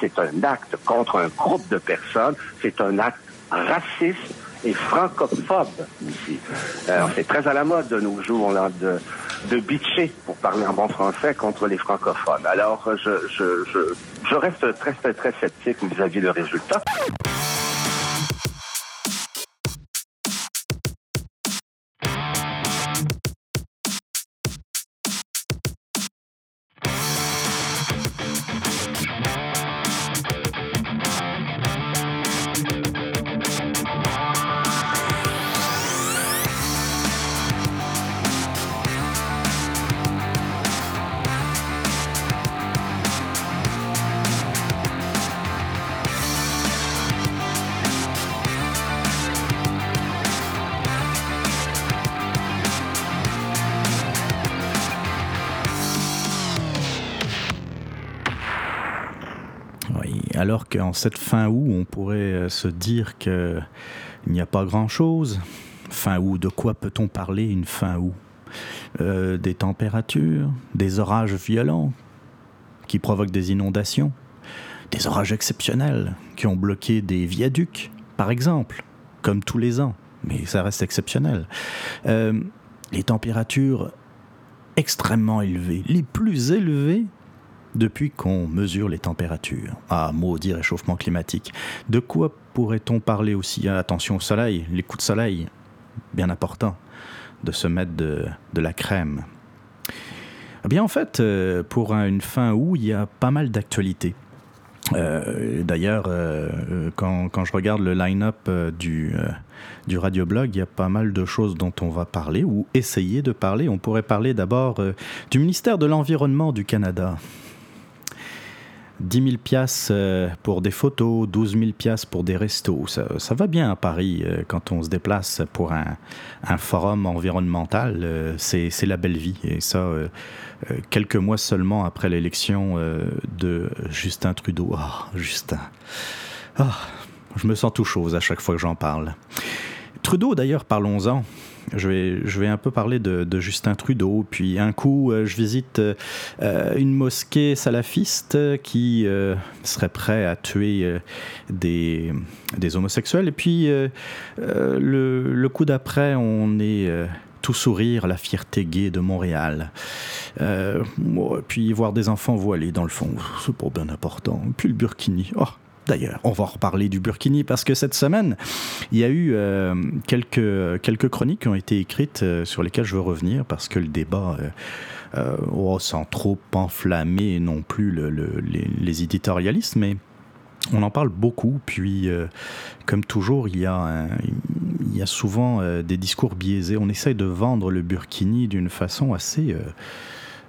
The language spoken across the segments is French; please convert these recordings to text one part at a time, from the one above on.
C'est un acte contre un groupe de personnes, c'est un acte raciste et francophobe ici. Alors, c'est très à la mode de nos jours de, de bitcher, pour parler en bon français, contre les francophones. Alors, je, je, je, je reste très, très, très sceptique vis-à-vis le résultat. Alors qu'en cette fin août, on pourrait euh, se dire qu'il n'y a pas grand-chose. Fin août, de quoi peut-on parler une fin août? Euh, Des températures, des orages violents qui provoquent des inondations, des orages exceptionnels qui ont bloqué des viaducs, par exemple, comme tous les ans, mais ça reste exceptionnel. Euh, les températures extrêmement élevées, les plus élevées depuis qu'on mesure les températures. Ah, maudit réchauffement climatique. De quoi pourrait-on parler aussi? Attention au soleil, les coups de soleil, bien important, de se mettre de, la crème. Eh bien, en fait, euh, pour une fin août, il y a pas mal d'actualités. Euh, d'ailleurs, euh, quand, je regarde le line-up du, du radioblog, il y a pas mal de choses dont on va parler ou essayer de parler. On pourrait parler d'abord du ministère de l'Environnement du Canada. 10 000 piastres euh, pour des photos, 12 000 piastres pour des restos. Ça, va bien à Paris euh, quand on se déplace pour un, forum environnemental. Euh, c'est la belle vie. Et ça, quelques mois seulement après l'élection de Justin Trudeau. Ah, Justin. Ah, je me sens tout chose à chaque fois que j'en parle. Trudeau, d'ailleurs, parlons-en je vais, je vais un peu parler de, Justin Trudeau. Puis un coup, euh, je visite euh, une mosquée salafiste qui euh, serait prêt à tuer des, des, homosexuels. Et puis le, le, coup d'après, on est tout sourire, la fierté gay de Montréal. puis voir des enfants voilés dans le fond, c'est pas bien important. Puis le burkini, oh, D'ailleurs, on va reparler du Burkini parce que cette semaine, il y a eu euh, quelques, quelques chroniques qui ont été écrites euh, sur lesquelles je veux revenir parce que le débat, euh, oh, sans trop enflammer non plus les, éditorialistes, mais on en parle beaucoup, puis comme toujours, il y a, il y a souvent des discours biaisés. On essaye de vendre le Burkini d'une façon assez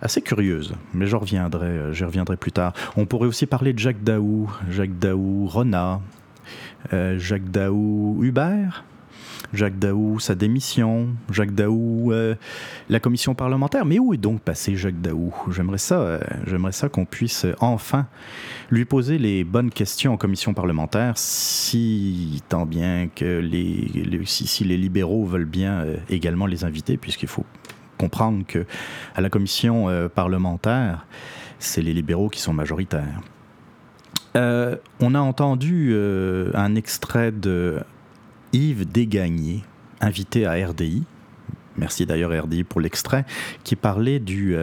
assez curieuse, mais j'en reviendrai, euh, j'y reviendrai plus tard. On pourrait aussi parler de Jacques Daou, Jacques Daou, Rona, euh, Jacques Daou, Hubert, Jacques Daou, sa démission, Jacques Daou, euh, la commission parlementaire. Mais où est donc passé Jacques Daou? J'aimerais ça, j'aimerais ça qu'on puisse enfin lui poser les bonnes questions en commission parlementaire, si tant bien que les, si, les libéraux veulent bien également les inviter, puisqu'il faut comprendre que à la commission euh, parlementaire, c'est les libéraux qui sont majoritaires. Euh, on a entendu euh, un extrait de Yves invité à RDI. Merci d'ailleurs RDI pour l'extrait, qui parlait du,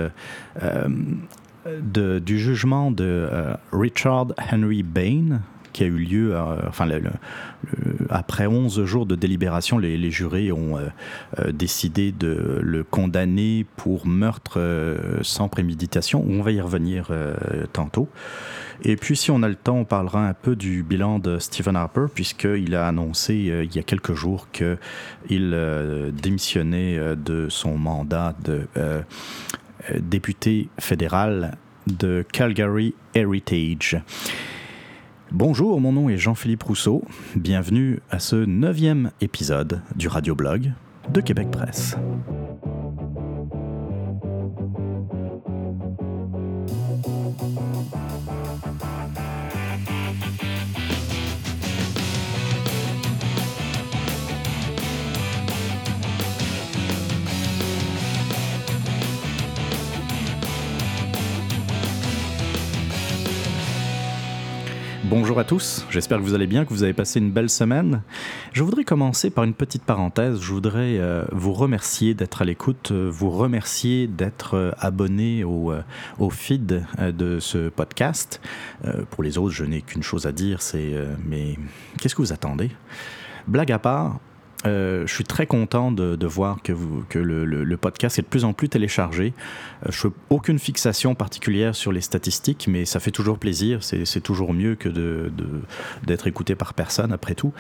du jugement de Richard Henry Bain, qui a eu lieu, euh, après 11 jours de délibération, les, jurés ont euh, euh, décidé de le condamner pour meurtre sans préméditation. On va y revenir tantôt. Et puis, si on a le temps, on parlera un peu du bilan de Stephen Harper, puisqu'il a annoncé il y a quelques jours qu'il démissionnait de son mandat de député fédéral de Calgary Heritage. Bonjour, mon nom est Jean-Philippe Rousseau. Bienvenue à ce neuvième épisode du radioblog de Québec Presse. Bonjour à tous, j'espère que vous allez bien, que vous avez passé une belle semaine. Je voudrais commencer par une petite parenthèse. Je voudrais euh, vous remercier d'être à l'écoute, euh, vous remercier d'être euh, abonné au, au, feed de ce podcast. pour les autres, je n'ai qu'une chose à dire, c'est mais qu'est-ce que vous attendez? Blague à part, euh, je suis très content de, voir que, le, podcast est de plus en plus téléchargé. Euh, je n'ai aucune fixation particulière sur les statistiques, mais ça fait toujours plaisir. C'est toujours mieux que d'être écouté par personne, après tout.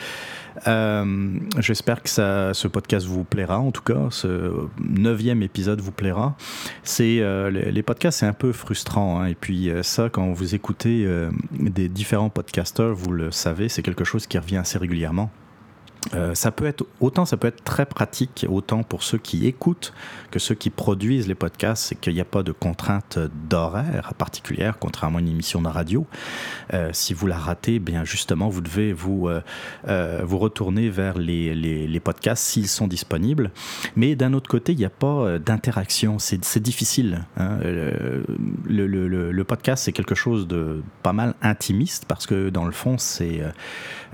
Euh, J'espère que ce podcast vous plaira, en tout cas. Ce neuvième épisode vous plaira. C'est euh, les, les, podcasts, c'est un peu frustrant. Hein, et puis ça, quand vous écoutez des différents podcasteurs, vous le savez, c'est quelque chose qui revient assez régulièrement. Euh, ça peut être autant ça peut être très pratique autant pour ceux qui écoutent que ceux qui produisent les podcasts c'est qu'il n'y a pas de contrainte d'horaire particulière contrairement à une émission de radio. Euh, si vous la ratez bien justement vous devez vous euh, vous retourner vers les, les, podcasts s'ils sont disponibles. Mais d'un autre côté il n'y a pas d'interaction. C'est difficile hein. le, le, le, le, podcast c'est quelque chose de pas mal intimiste parce que dans le fond c'est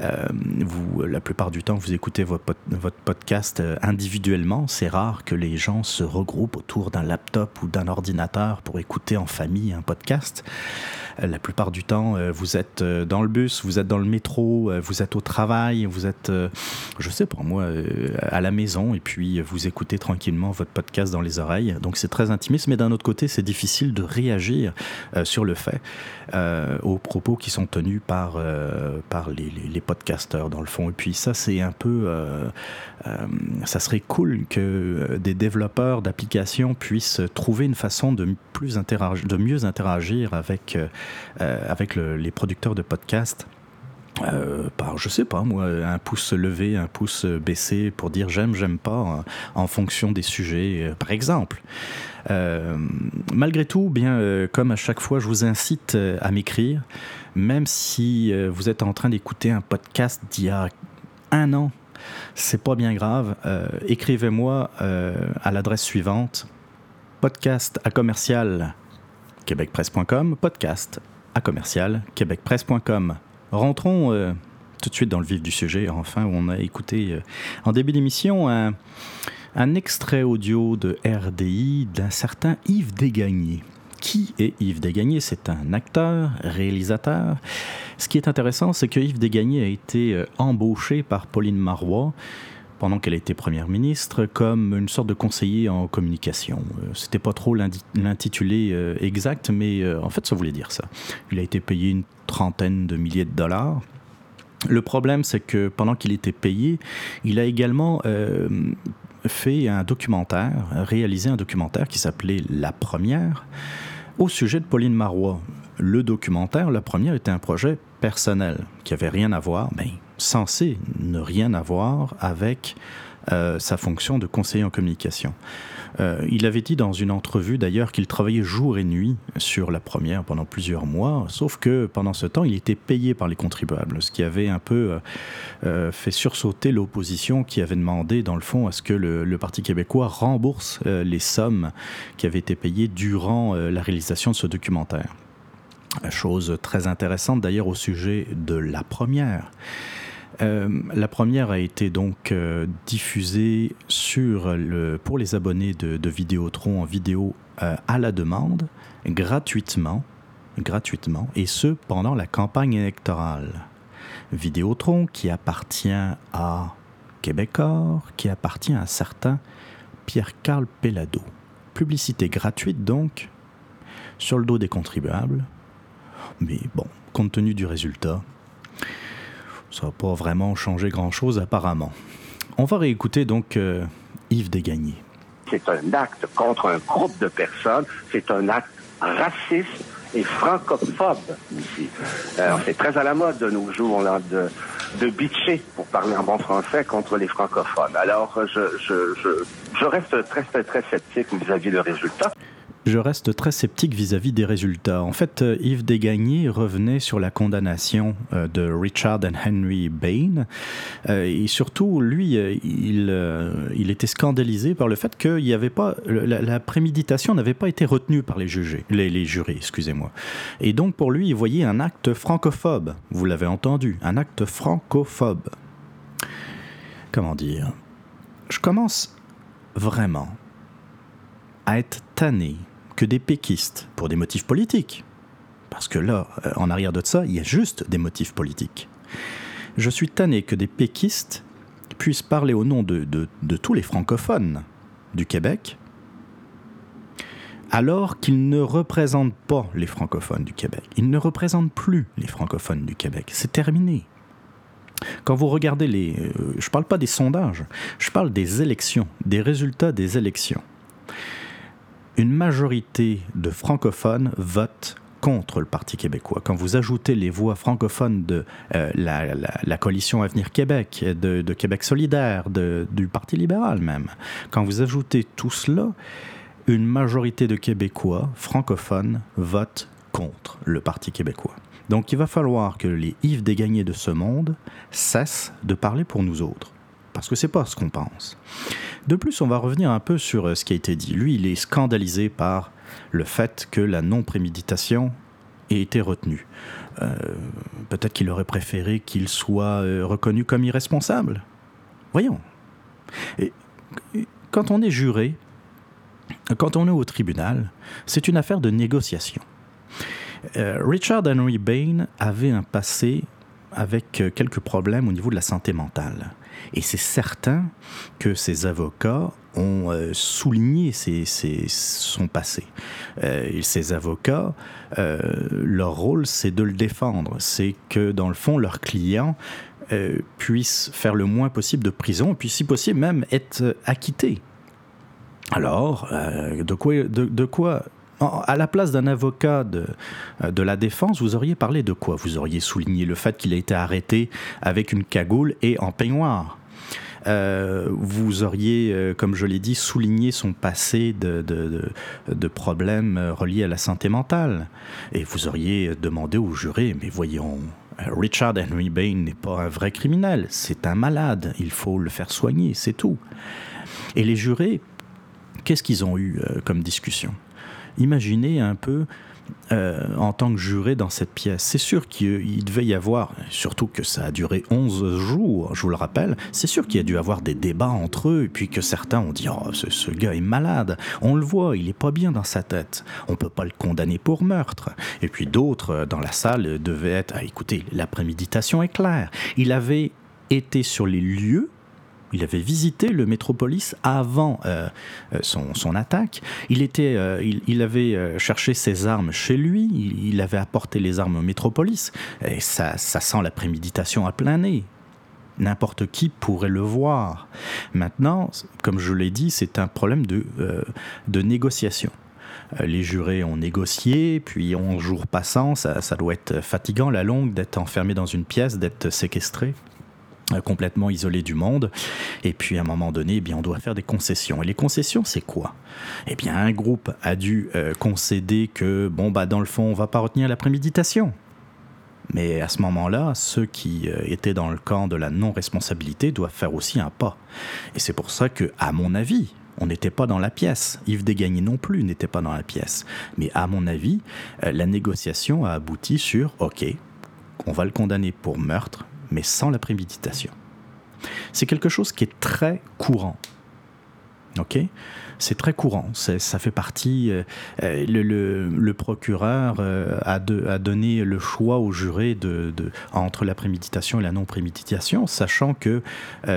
vous la plupart du temps vous écoutez votre, podcast euh, individuellement, c'est rare que les gens se regroupent autour d'un laptop ou d'un ordinateur pour écouter en famille un podcast. Euh, la plupart du temps, euh, vous êtes dans le bus, vous êtes dans le métro, vous êtes au travail, vous êtes, je sais pas moi, à la maison et puis vous écoutez tranquillement votre podcast dans les oreilles. Donc c'est très intimiste, mais d'un autre côté, c'est difficile de réagir sur le fait aux propos qui sont tenus par, par les, les, les podcasteurs dans le fond. Et puis ça, c'est un peu. Euh, euh, ça serait cool que des développeurs d'applications puissent trouver une façon de, plus interagir, de mieux interagir avec, euh, avec le, les producteurs de podcasts. Euh, par, je sais pas moi, un pouce levé, un pouce baissé pour dire j'aime, j'aime pas, en, fonction des sujets, par exemple. Euh, malgré tout, bien, euh, comme à chaque fois, je vous incite à m'écrire, même si vous êtes en train d'écouter un podcast d'il y a un an, c'est pas bien grave. Euh, Écrivez-moi euh, à l'adresse suivante podcast à commercial québecpresse.com, podcast à commercial québecpresse.com. Rentrons euh, tout de suite dans le vif du sujet. Enfin, on a écouté en début d'émission un, un, extrait audio de RDI d'un certain Yves Desgagnés. Qui est Yves Desgagnés? C'est un acteur, réalisateur. Ce qui est intéressant, c'est que Yves Desgagnés a été euh, embauché par Pauline Marois pendant qu'elle était première ministre comme une sorte de conseiller en communication. Euh, c'était pas trop l'intitulé euh, exact, mais en fait, ça voulait dire ça. Il a été payé une trentaine de milliers de dollars. Le problème, c'est que pendant qu'il était payé, il a également fait un documentaire, réalisé un documentaire qui s'appelait La Première au sujet de Pauline Marois. Le documentaire, la première, était un projet personnel qui avait rien à voir, mais censé ne rien avoir avec euh, sa fonction de conseiller en communication. Euh, il avait dit dans une entrevue d'ailleurs qu'il travaillait jour et nuit sur la première pendant plusieurs mois, sauf que pendant ce temps, il était payé par les contribuables, ce qui avait un peu euh, euh fait sursauter l'opposition qui avait demandé, dans le fond, à ce que le, Parti québécois rembourse les sommes qui avaient été payées durant la réalisation de ce documentaire. Chose très intéressante d'ailleurs au sujet de la première. Euh, la première a été donc euh, diffusée pour les abonnés de, de Vidéotron en vidéo euh, à la demande, gratuitement, gratuitement, et ce pendant la campagne électorale. Vidéotron qui appartient à Québecor, qui appartient à un certain Pierre-Carl Pellado. Publicité gratuite donc, sur le dos des contribuables. Mais bon, compte tenu du résultat, ça n'a pas vraiment changé grand-chose apparemment. On va réécouter donc euh, Yves Desgagnés. C'est un acte contre un groupe de personnes, c'est un acte raciste et francophobe ici. Alors, c'est très à la mode de nos jours là, de, de bitcher, pour parler en bon français, contre les francophones. Alors, je, je, je, je reste très, très, très sceptique vis-à-vis -vis le résultat. Je reste très sceptique vis-à-vis des résultats. En fait, euh, Yves Desgagnés revenait sur la condamnation euh, de Richard and Henry Bain. Euh, et surtout, lui, il, était scandalisé par le fait n'y avait pas. La, préméditation n'avait pas été retenue par les, jugés, les, les jurés, excusez-moi. Et donc, pour lui, il voyait un acte francophobe. Vous l'avez entendu, un acte francophobe. Comment dire? Je commence vraiment à être tanné que des péquistes, pour des motifs politiques. Parce que là, euh, en arrière de ça, il y a juste des motifs politiques. Je suis tanné que des péquistes puissent parler au nom de, tous les francophones du Québec, alors qu'ils ne représentent pas les francophones du Québec. Ils ne représentent plus les francophones du Québec. C'est terminé. Quand vous regardez les... Euh, je ne parle pas des sondages, je parle des élections, des résultats des élections une majorité de francophones votent contre le Parti québécois. Quand vous ajoutez les voix francophones de euh, la, coalition Avenir Québec, de, Québec solidaire, du Parti libéral même, quand vous ajoutez tout cela, une majorité de Québécois francophones votent contre le Parti québécois. Donc il va falloir que les Yves Desgagnés de ce monde cessent de parler pour nous autres parce que c'est pas ce qu'on pense. De plus, on va revenir un peu sur euh, ce qui a été dit. Lui, il est scandalisé par le fait que la non-préméditation ait été retenue. Euh, peut-être qu'il aurait préféré qu'il soit euh, reconnu comme irresponsable. Voyons. Quand on est juré, quand on est au tribunal, c'est une affaire de négociation. Richard Henry Bain avait un passé avec quelques problèmes au niveau de la santé mentale. Et c'est certain que ces avocats ont euh, souligné son passé. Euh, ces avocats, euh, leur rôle, c'est de le défendre. C'est que, dans le fond, leurs clients puissent faire le moins possible de prison, et puis, si possible, même être acquittés. Alors, de quoi, de quoi à la place d'un avocat de, de, la défense, vous auriez parlé de quoi? Vous auriez souligné le fait qu'il a été arrêté avec une cagoule et en peignoir. Euh, vous auriez, euh, comme je l'ai dit, souligné son passé de, problèmes reliés à la santé mentale. Et vous auriez demandé aux jurés, mais voyons, Richard Henry Bain n'est pas un vrai criminel, c'est un malade, il faut le faire soigner, c'est tout. Et les jurés, qu'est-ce qu'ils ont eu euh, comme discussion? Imaginez un peu euh, en tant que juré dans cette pièce. C'est sûr qu'il devait y avoir, surtout que ça a duré 11 jours, je vous le rappelle, c'est sûr qu'il y a dû avoir des débats entre eux, et puis que certains ont dit oh, ce, gars est malade, on le voit, il est pas bien dans sa tête, on peut pas le condamner pour meurtre. Et puis d'autres euh, dans la salle devaient être ah, écoutez, la préméditation est claire. Il avait été sur les lieux il avait visité le métropolis avant euh, euh, son, attaque. Il, était, euh, il, avait cherché ses armes chez lui. Il, avait apporté les armes au métropolis. Et ça, sent la préméditation à plein nez. N'importe qui pourrait le voir. Maintenant, comme je l'ai dit, c'est un problème de, négociation les jurés ont négocié, puis 11 jours passant, ça, doit être fatigant la longue d'être enfermé dans une pièce, d'être séquestré. Euh, complètement isolé du monde. Et puis à un moment donné, eh bien, on doit faire des concessions. Et les concessions, c'est quoi? Eh bien, un groupe a dû euh, concéder que, bon, bah, dans le fond, on va pas retenir la préméditation. Mais à ce moment-là, ceux qui euh, étaient dans le camp de la non-responsabilité doivent faire aussi un pas. Et c'est pour ça que, à mon avis, on n'était pas dans la pièce. Yves Desgagnés non plus n'était pas dans la pièce. Mais à mon avis, la négociation a abouti sur OK, on va le condamner pour meurtre, mais sans la préméditation. C'est quelque chose qui est très courant. OK? C'est très courant, ça fait partie. Euh, euh, le, procureur euh, a, donné le choix au juré de, entre la préméditation et la non-préméditation, sachant que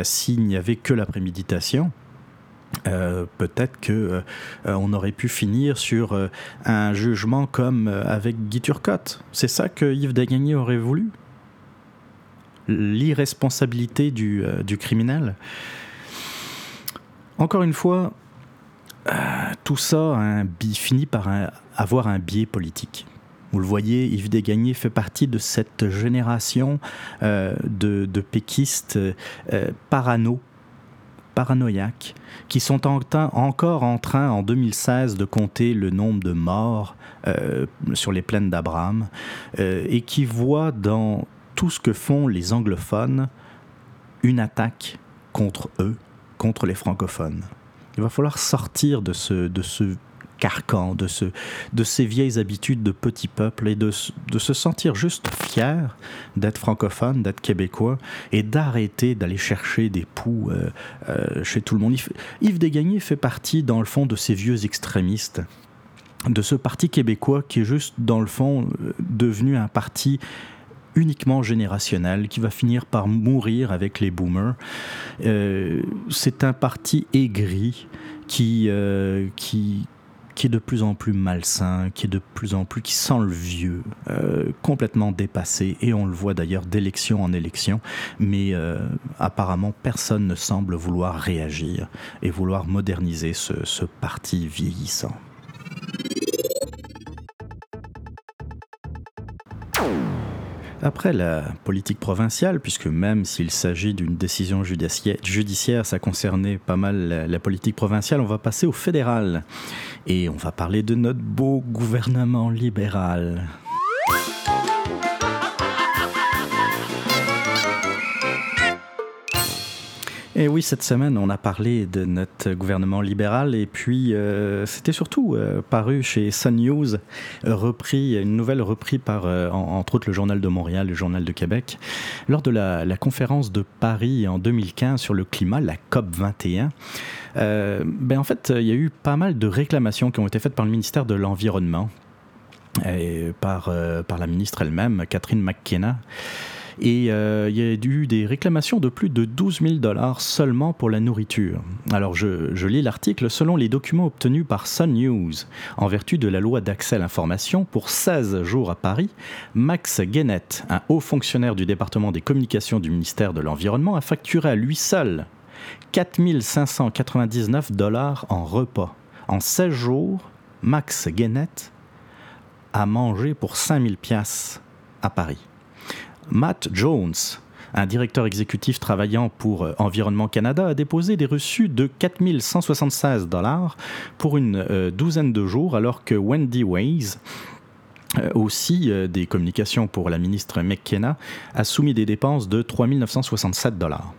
s'il n'y avait que la préméditation, peut-être que on aurait pu finir sur un jugement comme avec Guy Turcotte. C'est ça que Yves Dagagné aurait voulu? L'irresponsabilité du, euh, du, criminel. Encore une fois, euh, tout ça finit par avoir un biais politique. Vous le voyez, Yves Desgagnés fait partie de cette génération euh, de, péquistes parano paranoïaques, qui sont encore en train, en 2016, de compter le nombre de morts sur les plaines d'Abraham, et qui voient dans tout ce que font les anglophones une attaque contre eux, contre les francophones. Il va falloir sortir de ce, de ce carcan, de, ce, de ces vieilles habitudes de petit peuple et de, de se sentir juste fier d'être francophone, d'être québécois et d'arrêter d'aller chercher des poux euh, euh, chez tout le monde. Yves Desgagnés fait partie, dans le fond, de ces vieux extrémistes de ce parti québécois qui est juste, dans le fond, euh, devenu un parti uniquement générationnel qui va finir par mourir avec les boomers. c'est un parti aigri qui, qui, qui est de plus en plus malsain, qui est de plus en plus, qui sent le vieux, euh, complètement dépassé, et on le voit d'ailleurs d'élection en élection, mais euh, apparemment personne ne semble vouloir réagir et vouloir moderniser ce parti vieillissant. Après la politique provinciale, puisque même s'il s'agit d'une décision judiciaire, ça concernait pas mal la, politique provinciale, on va passer au fédéral. Et on va parler de notre beau gouvernement libéral. Et oui, cette semaine, on a parlé de notre gouvernement libéral et puis euh, c'était surtout euh, paru chez Sun News, repris, une nouvelle reprise par, euh, entre autres, le Journal de Montréal, le Journal de Québec, lors de la, conférence de Paris en 2015 sur le climat, la COP 21. ben en fait, il y a eu pas mal de réclamations qui ont été faites par le ministère de l'Environnement et par, par la ministre elle-même, Catherine McKenna. Et euh, il y a eu des réclamations de plus de 12 000 dollars seulement pour la nourriture. Alors je, lis l'article. Selon les documents obtenus par Sun News, en vertu de la loi d'accès à l'information, pour 16 jours à Paris, Max Guénette, un haut fonctionnaire du département des communications du ministère de l'Environnement, a facturé à lui seul 4 599 dollars en repas. En 16 jours, Max Guénette a mangé pour 5000 pièces à Paris. Matt Jones, un directeur exécutif travaillant pour euh, Environnement Canada, a déposé des reçus de 4176 dollars pour une euh, douzaine de jours, alors que Wendy Ways, euh, aussi des communications pour la ministre McKenna, a soumis des dépenses de 3967 dollars.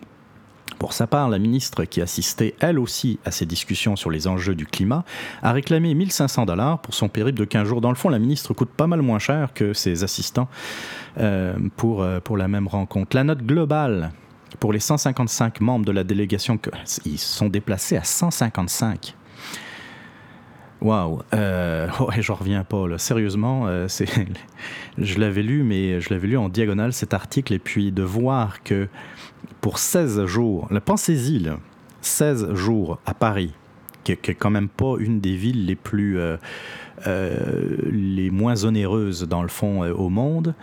Pour sa part, la ministre, qui assistait elle aussi à ces discussions sur les enjeux du climat, a réclamé 1500 dollars pour son périple de 15 jours. Dans le fond, la ministre coûte pas mal moins cher que ses assistants euh, pour, euh, pour la même rencontre. La note globale pour les 155 membres de la délégation, ils sont déplacés à 155. Waouh, euh, ouais, j'en reviens pas. Sérieusement, je l'avais lu, mais je l'avais lu en diagonale cet article et puis de voir que pour 16 jours, pensez-y, 16 jours à Paris, qui est, quand même pas une des villes les plus, euh, euh, les moins onéreuses dans le fond euh, au monde.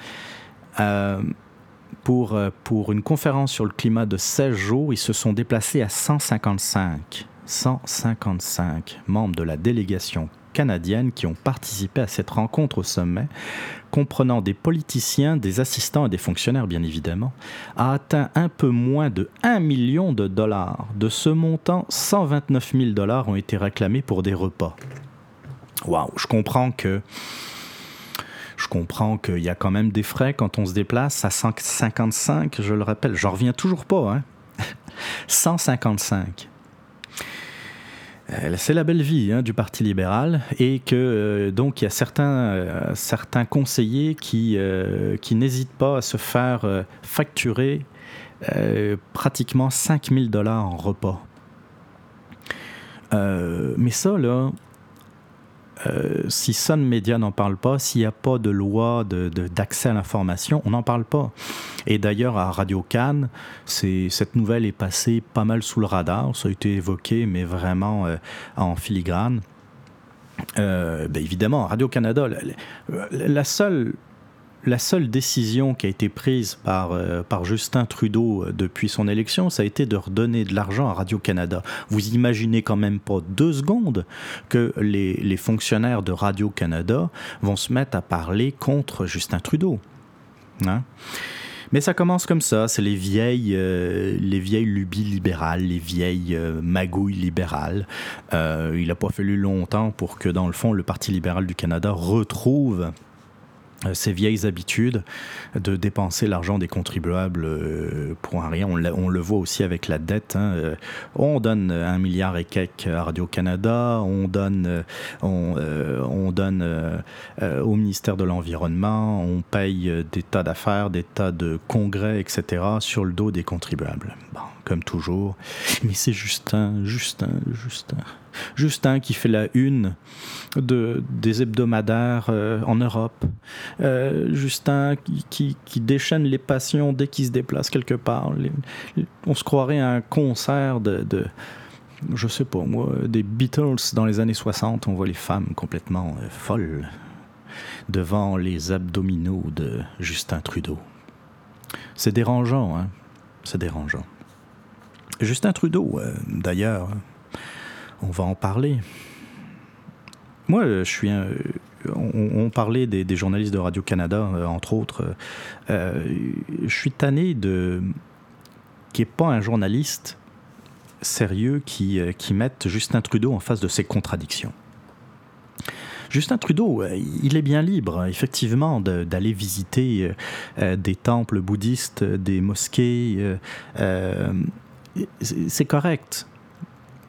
pour, pour une conférence sur le climat de 16 jours, ils se sont déplacés à 155. 155 membres de la délégation canadienne qui ont participé à cette rencontre au sommet, comprenant des politiciens, des assistants et des fonctionnaires bien évidemment, a atteint un peu moins de 1 million de dollars. De ce montant, 129 000 dollars ont été réclamés pour des repas. Waouh, je comprends que je comprends qu'il y a quand même des frais quand on se déplace à 155, je le rappelle, j'en reviens toujours pas, hein. 155. Euh, c'est la belle vie hein, du Parti libéral et que euh, donc il y a certains, euh, conseillers qui, qui n'hésitent pas à se faire facturer pratiquement 5000 dollars en repas. mais ça, là, euh, si Sun Media n'en parle pas, s'il n'y a pas de loi d'accès à l'information, on n'en parle pas. Et d'ailleurs, à Radio Cannes, cette nouvelle est passée pas mal sous le radar. Ça a été évoqué, mais vraiment euh, en filigrane. Euh, ben évidemment, Radio-Canada, la, seule la seule décision qui a été prise par, euh, Justin Trudeau euh, depuis son élection, ça a été de redonner de l'argent à Radio-Canada. Vous imaginez quand même pas deux secondes que les, fonctionnaires de Radio-Canada vont se mettre à parler contre Justin Trudeau. Hein? Mais ça commence comme ça, c'est les vieilles, euh, lubies libérales, les vieilles magouilles libérales. Il n'a pas fallu longtemps pour que, dans le fond, le Parti libéral du Canada retrouve ces vieilles habitudes de dépenser l'argent des contribuables euh, pour un rien. On, le voit aussi avec la dette. Hein. Euh, on donne un milliard et quelques à Radio-Canada, on donne, on, donne au ministère de l'Environnement, on paye des tas d'affaires, des tas de congrès, etc. sur le dos des contribuables. Comme toujours. Mais c'est Justin, Justin, Justin. Justin qui fait la une de, des hebdomadaires euh, en Europe. Euh, Justin qui, qui, déchaîne les passions dès qu'il se déplace quelque part. on se croirait à un concert de, de, je sais pas moi, des Beatles dans les années 60. On voit les femmes complètement euh, folles devant les abdominaux de Justin Trudeau. C'est dérangeant, hein? C'est dérangeant. Justin Trudeau, d'ailleurs, on va en parler. Moi, je suis un, on, parlait des, journalistes de Radio-Canada, euh, entre autres. Euh, je suis tanné de qui n'est pas un journaliste sérieux euh, qui mette Justin Trudeau en face de ses contradictions. Justin Trudeau, il est bien libre, effectivement, d'aller visiter des temples bouddhistes, des mosquées. c'est correct.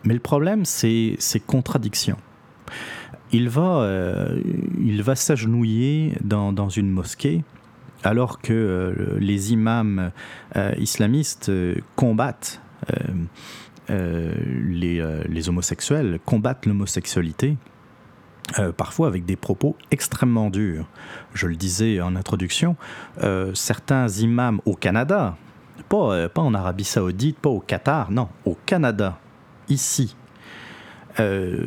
Mais le problème, c'est ces contradictions. Il va, euh, va s'agenouiller dans, dans, une mosquée alors que euh, les imams euh, islamistes combattent les, les, homosexuels, combattent l'homosexualité. parfois avec des propos extrêmement durs. Je le disais en introduction, certains imams au Canada, pas, pas en Arabie saoudite, pas au Qatar, non, au Canada, ici, euh,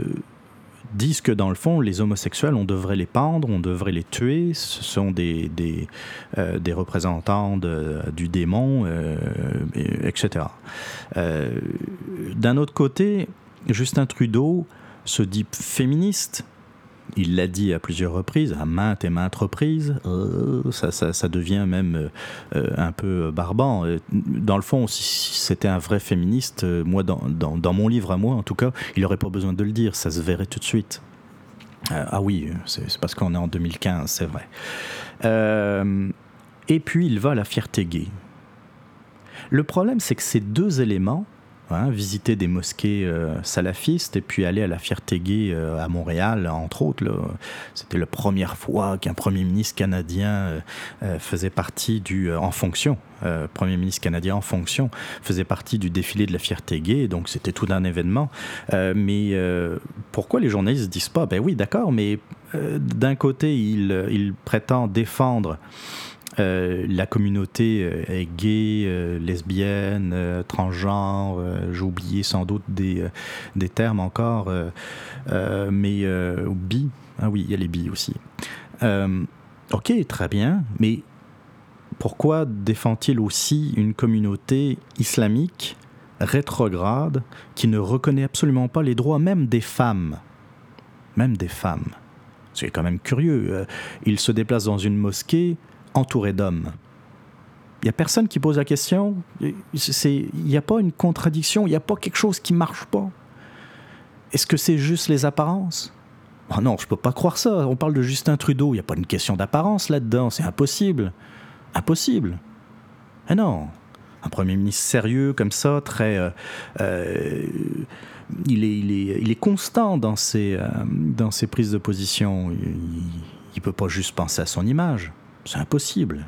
disent que dans le fond, les homosexuels, on devrait les pendre, on devrait les tuer, ce sont des, euh, représentants du démon, euh, etc. D'un autre côté, Justin Trudeau se dit féministe, il l'a dit à plusieurs reprises, à maintes et maintes reprises. Euh, ça, ça, devient même euh, un peu barbant. Dans le fond, si c'était un vrai féministe, euh, moi, dans, dans, mon livre à moi, en tout cas, il n'aurait pas besoin de le dire. Ça se verrait tout de suite. ah oui, c'est parce qu'on est en 2015, c'est vrai. et puis, il va à la fierté gay. Le problème, c'est que ces deux éléments, Hein, visiter des mosquées euh, salafistes et puis aller à la Fierté Gay euh, à Montréal, entre autres. C'était la première fois qu'un Premier ministre canadien euh, faisait partie du... en fonction, Premier ministre canadien en fonction, faisait partie du défilé de la Fierté Gay, donc c'était tout un événement. mais pourquoi les journalistes ne disent pas, ben oui, d'accord, mais d'un côté, ils il prétendent défendre euh, la communauté euh, est gay, euh, lesbienne, transgenre, j'ai oublié sans doute des, des termes encore, mais bi, ah oui, il y a les bi aussi. ok, très bien, mais pourquoi défend-il aussi une communauté islamique rétrograde qui ne reconnaît absolument pas les droits même des femmes? Même des femmes. C'est quand même curieux. Il se déplace dans une mosquée, entouré d'hommes. Il n'y a personne qui pose la question. Il n'y a pas une contradiction, il n'y a pas quelque chose qui marche pas. Est-ce que c'est juste les apparences? Oh Non, je ne peux pas croire ça. On parle de Justin Trudeau, il n'y a pas une question d'apparence là-dedans, c'est impossible. Impossible. Ah non. Un Premier ministre sérieux comme ça, très... Euh, euh, il, est, il, est, il, est, constant dans ses, euh, dans ses prises de position. Il ne peut pas juste penser à son image. C'est impossible.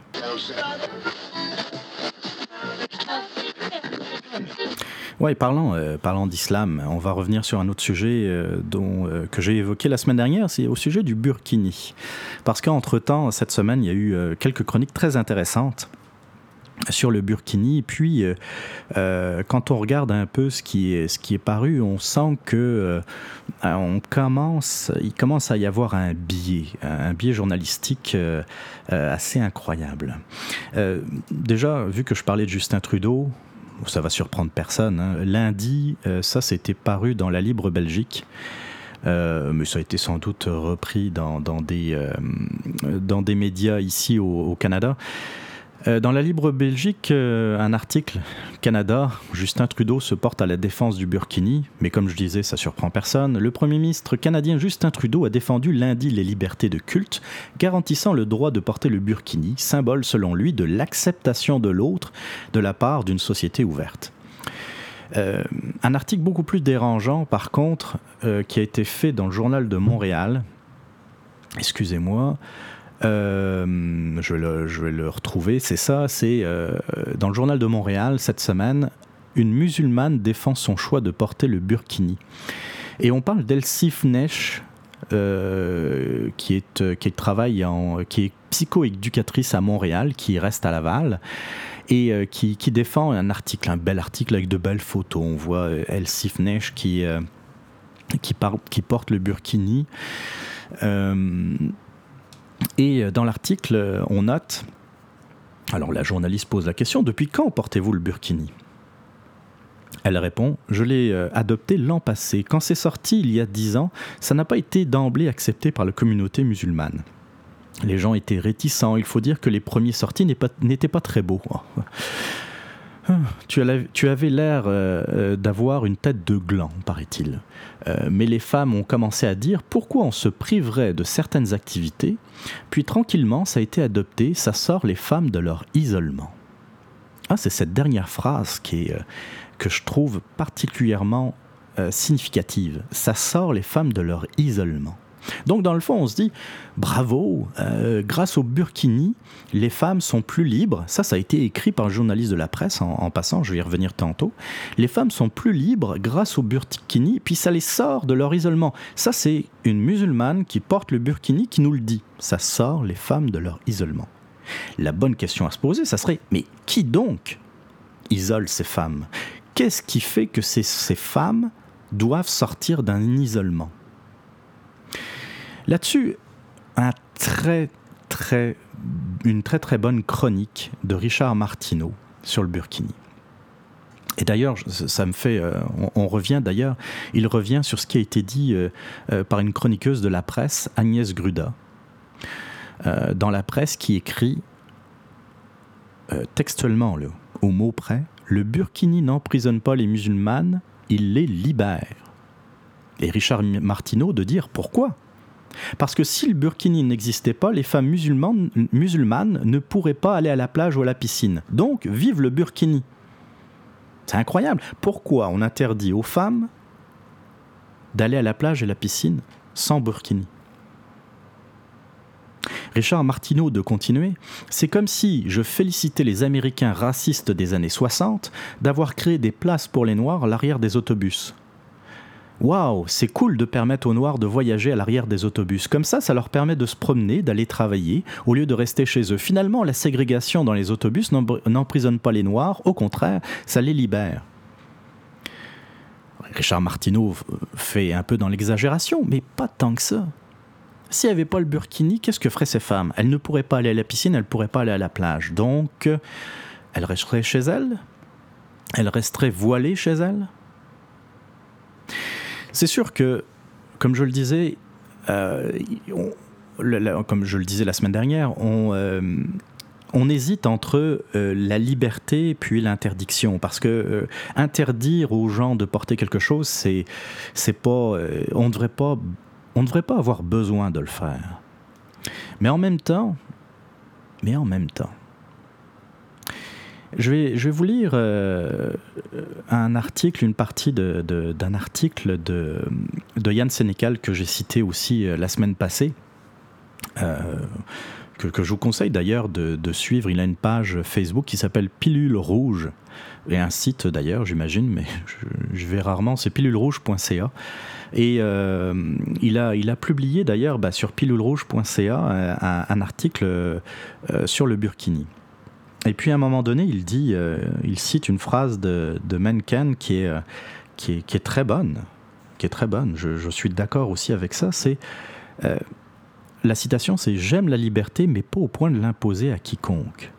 Parlant, euh, parlant d'islam, on va revenir sur un autre sujet euh, euh, que j'ai évoqué la semaine dernière, c'est au sujet du Burkini. Parce qu'entre-temps, cette semaine, il y a eu quelques chroniques très intéressantes sur le Burkini. Puis, euh, euh, quand on regarde un peu ce qui est, paru, on sent que euh, on commence, il commence à y avoir un biais, un biais journalistique assez incroyable. déjà, vu que je parlais de Justin Trudeau, ça va surprendre personne. Hein, lundi, ça, c'était paru dans la Libre Belgique. mais ça a été sans doute repris dans, des, médias ici au Canada. Euh, dans la Libre Belgique, euh, un article Canada, Justin Trudeau se porte à la défense du Burkini, mais comme je disais, ça surprend personne. Le Premier ministre canadien Justin Trudeau a défendu lundi les libertés de culte, garantissant le droit de porter le Burkini, symbole selon lui de l'acceptation de l'autre de la part d'une société ouverte. Euh, un article beaucoup plus dérangeant, par contre, qui a été fait dans le journal de Montréal, excusez-moi, euh, je, vais le retrouver, c'est ça, c'est euh, dans le journal de Montréal cette semaine, une musulmane défend son choix de porter le burkini. Et on parle d'Elsif Nesh, euh, qui, est, travaille en, qui est psychoéducatrice à Montréal, qui reste à Laval, et qui, défend un article, un bel article avec de belles photos. On voit Elsif Nesh qui, porte le burkini. Et euh, dans l'article, euh, on note, alors la journaliste pose la question, depuis quand portez-vous le burkini? Elle répond Je l'ai euh, adopté l'an passé. Quand c'est sorti il y a dix ans, ça n'a pas été d'emblée accepté par la communauté musulmane. Les gens étaient réticents. Il faut dire que les premiers sortis n'étaient pas, très beaux. Ah, tu, avais l'air euh, euh, d'avoir une tête de gland, paraît-il. Euh, mais les femmes ont commencé à dire pourquoi on se priverait de certaines activités, puis tranquillement ça a été adopté, ça sort les femmes de leur isolement. Ah, c'est cette dernière phrase qui est, que je trouve particulièrement significative. Ça sort les femmes de leur isolement. Donc dans le fond, on se dit, bravo, euh, grâce au burkini, les femmes sont plus libres. Ça, ça a été écrit par un journaliste de la presse en, passant, je vais y revenir tantôt. Les femmes sont plus libres grâce au burkini, puis ça les sort de leur isolement. Ça, c'est une musulmane qui porte le burkini qui nous le dit. Ça sort les femmes de leur isolement. La bonne question à se poser, ça serait, mais qui donc isole ces femmes? Qu'est-ce qui fait que ces femmes doivent sortir d'un isolement? Là-dessus, une très très bonne chronique de Richard Martineau sur le Burkini. Et d'ailleurs, ça me fait. Euh, on, revient d'ailleurs, il revient sur ce qui a été dit euh, euh, par une chroniqueuse de la presse, Agnès Gruda, dans la presse qui écrit textuellement, le, au mot près, le Burkini n'emprisonne pas les musulmanes, il les libère. Et Richard Martineau de dire pourquoi? Parce que si le burkini n'existait pas, les femmes musulmanes, ne pourraient pas aller à la plage ou à la piscine. Donc, vive le burkini. C'est incroyable. Pourquoi on interdit aux femmes d'aller à la plage et à la piscine sans burkini? Richard Martineau de continuer, c'est comme si je félicitais les Américains racistes des années 60 d'avoir créé des places pour les Noirs à l'arrière des autobus. Waouh, c'est cool de permettre aux Noirs de voyager à l'arrière des autobus. Comme ça, ça leur permet de se promener, d'aller travailler, au lieu de rester chez eux. Finalement, la ségrégation dans les autobus n'emprisonne pas les Noirs, au contraire, ça les libère. Richard Martineau fait un peu dans l'exagération, mais pas tant que ça. S'il n'y avait pas le burkini, qu'est-ce que feraient ces femmes? Elles ne pourraient pas aller à la piscine, elles ne pourraient pas aller à la plage. Donc, elles resteraient chez elles? Elles resteraient voilées chez elles? C'est sûr que, comme je le disais, euh, comme je le disais la semaine dernière, on, euh, hésite entre euh, la liberté puis l'interdiction. Parce que interdire aux gens de porter quelque chose c'est c'est pas on devrait pas on devrait pas avoir besoin de le faire. Mais en même temps mais en même temps je vais, vous lire euh, un article, une partie d'un article de, Yann Sénécal que j'ai cité aussi euh, la semaine passée. Euh, que, je vous conseille d'ailleurs de, suivre. Il a une page Facebook qui s'appelle Pilule Rouge, et un site d'ailleurs, j'imagine, mais je, vais rarement, c'est pilulerouge.ca. Et il, a, publié d'ailleurs bah, sur pilulerouge.ca un, article sur le Burkini. Et puis à un moment donné, il euh, cite une phrase de, de Mencken qui est, euh, qui, est, très bonne, qui est très bonne. Je, suis d'accord aussi avec ça. C'est euh, la citation, c'est j'aime la liberté, mais pas au point de l'imposer à quiconque.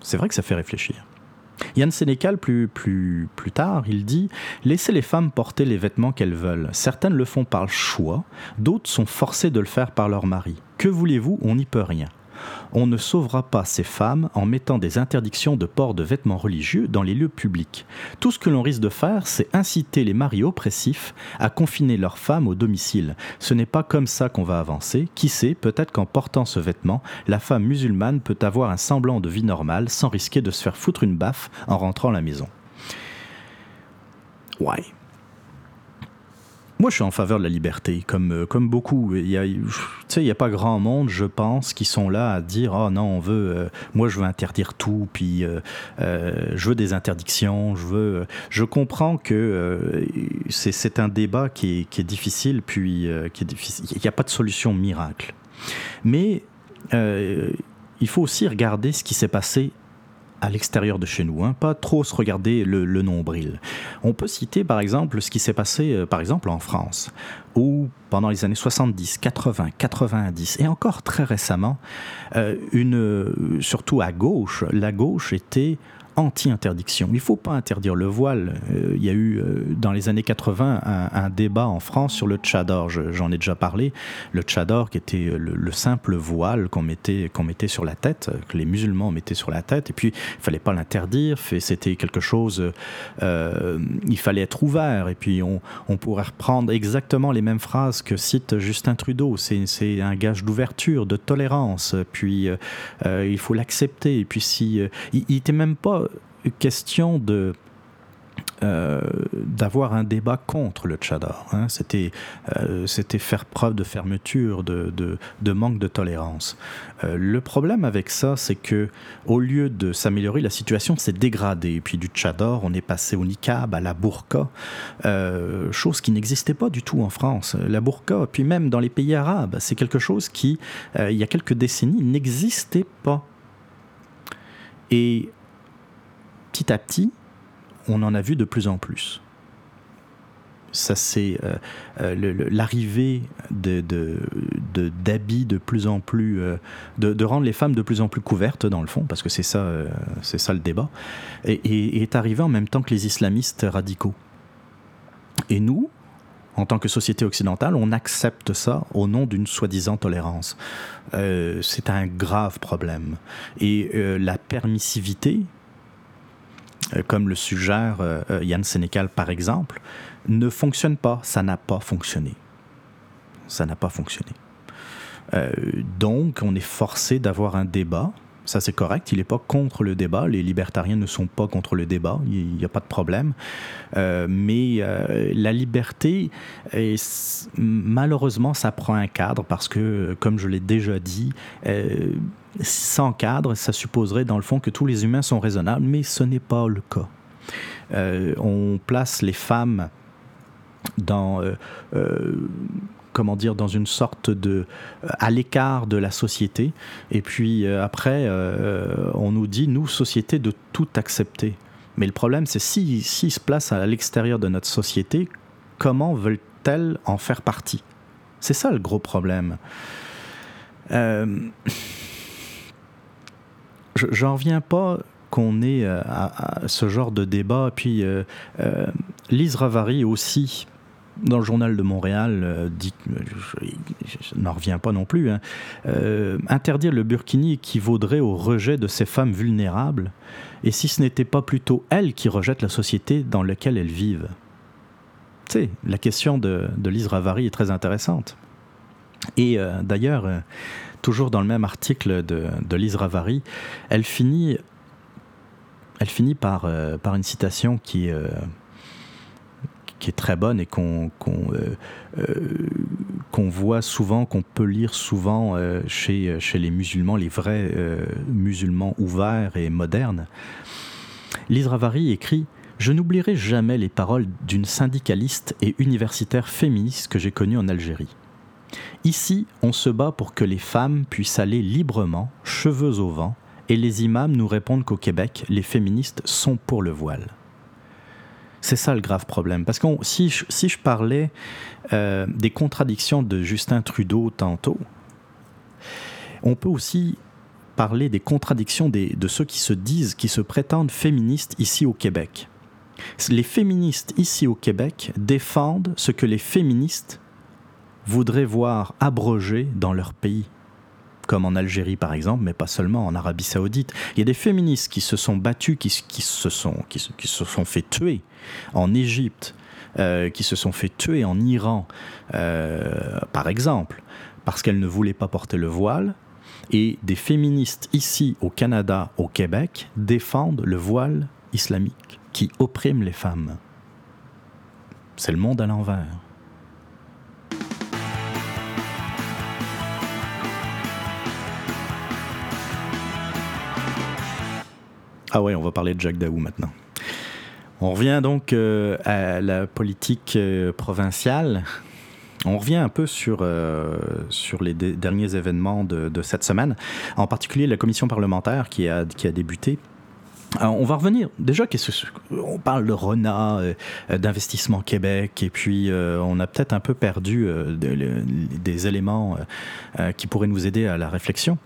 C'est vrai que ça fait réfléchir. Yann Sénécal, plus, plus, tard, il dit Laissez les femmes porter les vêtements qu'elles veulent. Certaines le font par choix, d'autres sont forcées de le faire par leur mari. Que voulez-vous? On n'y peut rien. On ne sauvera pas ces femmes en mettant des interdictions de port de vêtements religieux dans les lieux publics. Tout ce que l'on risque de faire, c'est inciter les maris oppressifs à confiner leurs femmes au domicile. Ce n'est pas comme ça qu'on va avancer. Qui sait, peut-être qu'en portant ce vêtement, la femme musulmane peut avoir un semblant de vie normale sans risquer de se faire foutre une baffe en rentrant à la maison. Ouais. Moi, je suis en faveur de la liberté, comme, euh, comme beaucoup. Il y il n'y a pas grand monde, je pense, qui sont là à dire Oh non, on veut, euh, moi, je veux interdire tout, puis euh, je veux des interdictions, je veux. Je comprends que c'est un débat qui est, qui est difficile, puis qui est difficile. Il n'y a pas de solution miracle. Mais il faut aussi regarder ce qui s'est passé à l'extérieur de chez nous, hein, pas trop se regarder le, nombril. On peut citer par exemple ce qui s'est passé euh, par exemple en France, où pendant les années 70, 80, 90 et encore très récemment, euh, une, euh, surtout à gauche, la gauche était anti-interdiction. Il ne faut pas interdire le voile. Euh, il y a eu euh, dans les années 80 un, débat en France sur le tchador, j'en ai déjà parlé. Le tchador qui était euh, le, simple voile qu'on mettait, qu'on mettait sur la tête, que les musulmans mettaient sur la tête, et puis il fallait pas l'interdire, c'était quelque chose, il fallait être ouvert, et puis on, on, pourrait reprendre exactement les mêmes phrases que cite Justin Trudeau, c'est un gage d'ouverture, de tolérance, puis il faut l'accepter, et puis si... il n'était même pas question de euh, d'avoir un débat contre le Tchador. Hein. Euh, c'était faire preuve de fermeture, de, de, manque de tolérance. Euh, le problème avec ça, c'est que au lieu de s'améliorer, la situation s'est dégradée. Et puis du Tchador, on est passé au niqab, à la burqa, chose qui n'existait pas du tout en France. La burqa, puis même dans les pays arabes, c'est quelque chose qui, il y a quelques décennies, n'existait pas. Et petit à petit, on en a vu de plus en plus. Ça, c'est euh, euh, l'arrivée d'habits de, plus en plus. Euh, de, rendre les femmes de plus en plus couvertes, dans le fond, parce que c'est ça, le débat, et, est arrivé en même temps que les islamistes radicaux. Et nous, en tant que société occidentale, on accepte ça au nom d'une soi-disant tolérance. c'est un grave problème. Et la permissivité, comme le suggère euh, euh, Yann Sénécal par exemple, ne fonctionne pas. Ça n'a pas fonctionné. Ça n'a pas fonctionné. donc, on est forcé d'avoir un débat. Ça, c'est correct. Il n'est pas contre le débat. Les libertariens ne sont pas contre le débat. Il n'y a pas de problème. mais la liberté, malheureusement, ça prend un cadre parce que, comme je l'ai déjà dit, sans cadre, ça supposerait dans le fond que tous les humains sont raisonnables, mais ce n'est pas le cas. Euh, on place les femmes dans euh, euh, comment dire dans une sorte de à l'écart de la société et puis après on nous dit nous société de tout accepter. Mais le problème c'est s'ils si, se placent à l'extérieur de notre société comment veulent-elles en faire partie? C'est ça le gros problème j'en reviens pas qu'on ait euh, ce genre de débat. Puis euh, euh, Lise Ravary aussi, dans le journal de Montréal, dit, je, n'en reviens pas non plus, hein, interdire le burkini équivaudrait au rejet de ces femmes vulnérables, et si ce n'était pas plutôt elles qui rejettent la société dans laquelle elles vivent? Tu sais, la question de, de Lise Ravary est très intéressante. Et d'ailleurs, toujours dans le même article de, Lise Ravary, elle finit, par, euh, une citation qui, euh, qui est très bonne et qu'on euh, qu'on voit souvent, qu'on peut lire souvent chez, chez les musulmans, les vrais musulmans ouverts et modernes. Lise Ravary écrit je n'oublierai jamais les paroles d'une syndicaliste et universitaire féministe que j'ai connue en Algérie. Ici, on se bat pour que les femmes puissent aller librement, cheveux au vent, et les imams nous répondent qu'au Québec, les féministes sont pour le voile. C'est ça le grave problème. Parce que si, je, parlais euh, des contradictions de Justin Trudeau tantôt, on peut aussi parler des contradictions de ceux qui se disent, qui se prétendent féministes ici au Québec. Les féministes ici au Québec défendent ce que les féministes voudraient voir abrogé dans leur pays. comme en Algérie par exemple, mais pas seulement en Arabie Saoudite. Il y a des féministes qui se sont battues, qui, se, sont, qui, se sont fait tuer en Égypte, euh, qui se sont fait tuer en Iran, euh, par exemple, parce qu'elles ne voulaient pas porter le voile. Et des féministes ici au Canada, au Québec, défendent le voile islamique qui opprime les femmes. C'est le monde à l'envers. Ah ouais, on va parler de Jacques Daou maintenant. On revient donc euh, à la politique euh, provinciale. On revient un peu sur, euh, sur les derniers événements de, cette semaine, en particulier la commission parlementaire qui a, qui a débuté on va revenir. Déjà, on parle de RONA, d'investissement Québec, et puis on a peut-être un peu perdu des éléments qui pourraient nous aider à la réflexion.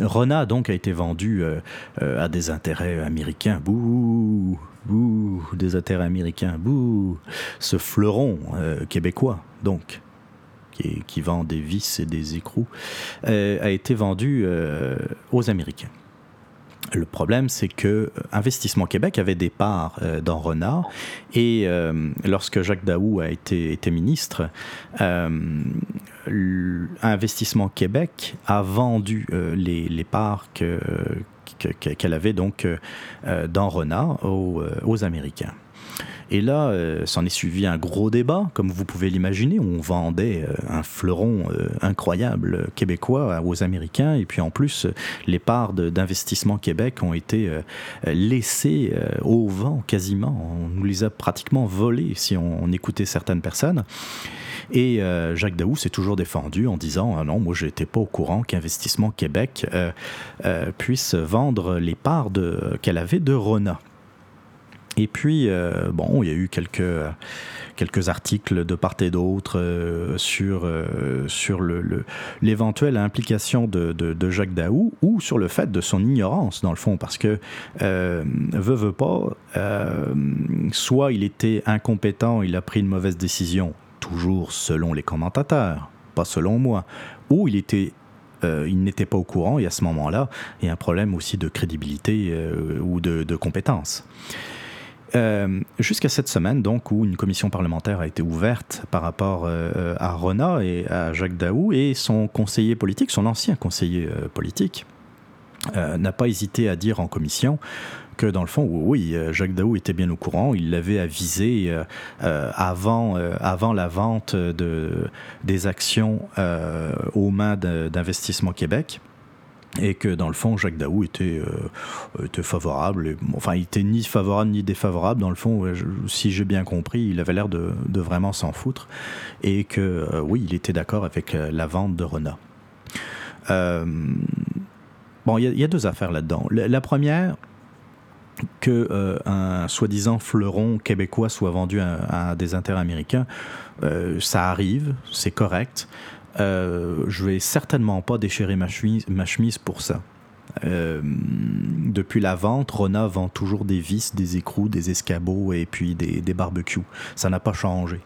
Rona donc a été vendu euh, euh, à des intérêts américains. Bouh, bouh, des intérêts américains. Bouh, ce fleuron euh, québécois donc. Qui, vend des vis et des écrous, a été vendu aux Américains. Le problème, c'est que euh, Investissement Québec avait des parts euh, dans Renard et euh, lorsque Jacques Daou a été, ministre, Investissement Québec a vendu les, les, parts qu'elle avait donc dans Renard aux Américains. Et là, euh, s'en est suivi un gros débat, comme vous pouvez l'imaginer, où on vendait euh, un fleuron euh, incroyable québécois aux Américains. Et puis en plus, les parts d'investissement Québec ont été laissées au vent quasiment. On nous les a pratiquement volées si on, écoutait certaines personnes. Et Jacques Daou s'est toujours défendu en disant ah non, moi je n'étais pas au courant qu'Investissement Québec puisse vendre les parts qu'elle avait de Rona. Et puis, euh, bon, il y a eu quelques, quelques articles de part et d'autre euh, sur, euh, sur l'éventuelle le, implication de, de, Jacques Daou ou sur le fait de son ignorance, dans le fond, parce que, veut, veut pas, soit il était incompétent, il a pris une mauvaise décision, toujours selon les commentateurs, pas selon moi, ou il était il n'était pas au courant et à ce moment-là, il y a un problème aussi de crédibilité ou de compétence. Euh, jusqu'à cette semaine, donc, où une commission parlementaire a été ouverte par rapport euh, à Rona et à Jacques Daou et son conseiller politique, son ancien conseiller euh, politique, n'a pas hésité à dire en commission que dans le fond, oui, Jacques Daou était bien au courant, il l'avait avisé avant, la vente de, des actions aux mains d'Investissement Québec et que dans le fond, Jacques Daou était, euh, favorable. enfin, il était ni favorable ni défavorable. Dans le fond, si j'ai bien compris, il avait l'air de, vraiment s'en foutre. Et que, euh, oui, il était d'accord avec euh, la vente de Rona. bon, il y, a deux affaires là-dedans. La, première, que un soi-disant fleuron québécois soit vendu à, à des intérêts américains, ça arrive, c'est correct. Euh, je vais certainement pas déchirer ma chemise, pour ça. Euh, depuis la vente, Rona vend toujours des vis, des écrous, des escabeaux et puis des, barbecues. Ça n'a pas changé.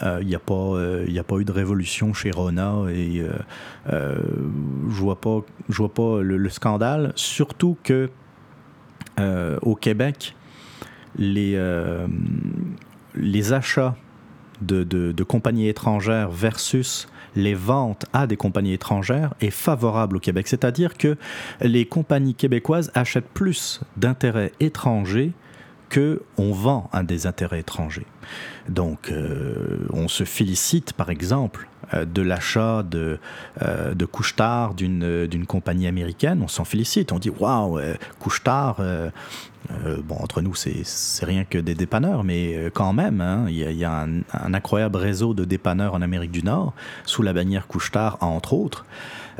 Il euh, n'y a, pas, a pas eu de révolution chez Rona et je vois pas, vois pas le, scandale. Surtout que au Québec, les, achats de, compagnies étrangères versus les ventes à des compagnies étrangères est favorable au Québec. C'est-à-dire que les compagnies québécoises achètent plus d'intérêts étrangers que on vend à des intérêts étrangers. Donc, euh, on se félicite, par exemple, euh, de l'achat de, euh, de couche-tard d'une compagnie américaine. On s'en félicite. On dit Waouh, couche-tard, bon, entre nous, c'est rien que des dépanneurs, mais quand même, hein, il y, a, un, incroyable réseau de dépanneurs en Amérique du Nord, sous la bannière couche-tard, entre autres.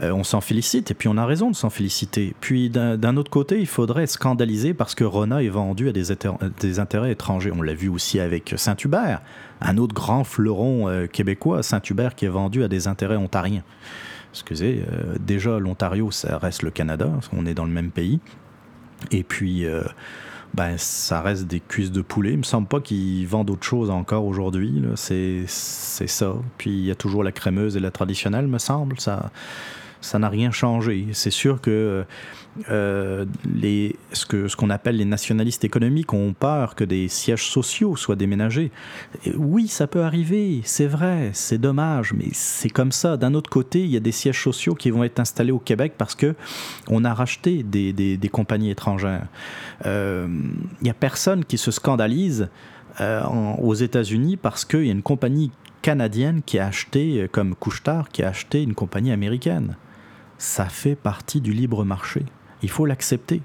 Euh, on s'en félicite, et puis on a raison de s'en féliciter. Puis d'un autre côté, il faudrait scandaliser parce que Rona est vendu à des, intérêts étrangers. On l'a vu aussi avec Saint-Hubert, un autre grand fleuron euh, québécois, Saint-Hubert, qui est vendu à des intérêts ontariens. Excusez, euh, déjà l'Ontario, ça reste le Canada, on est dans le même pays. Et puis, ben, ça reste des cuisses de poulet. Il me semble pas qu'ils vendent autre chose encore aujourd'hui. C'est ça. Puis il y a toujours la crémeuse et la traditionnelle, me semble. Ça, ça n'a rien changé. C'est sûr que euh, les, ce qu'on appelle les nationalistes économiques ont peur que des sièges sociaux soient déménagés. oui, ça peut arriver, c'est vrai, c'est dommage, mais c'est comme ça. D'un autre côté, il y a des sièges sociaux qui vont être installés au Québec parce que on a racheté des, des, compagnies étrangères. Euh, il n'y a personne qui se scandalise euh, aux États-Unis parce qu'il y a une compagnie canadienne qui a acheté, comme Couchetard, qui a acheté une compagnie américaine. Ça fait partie du libre marché. Il faut l'accepter.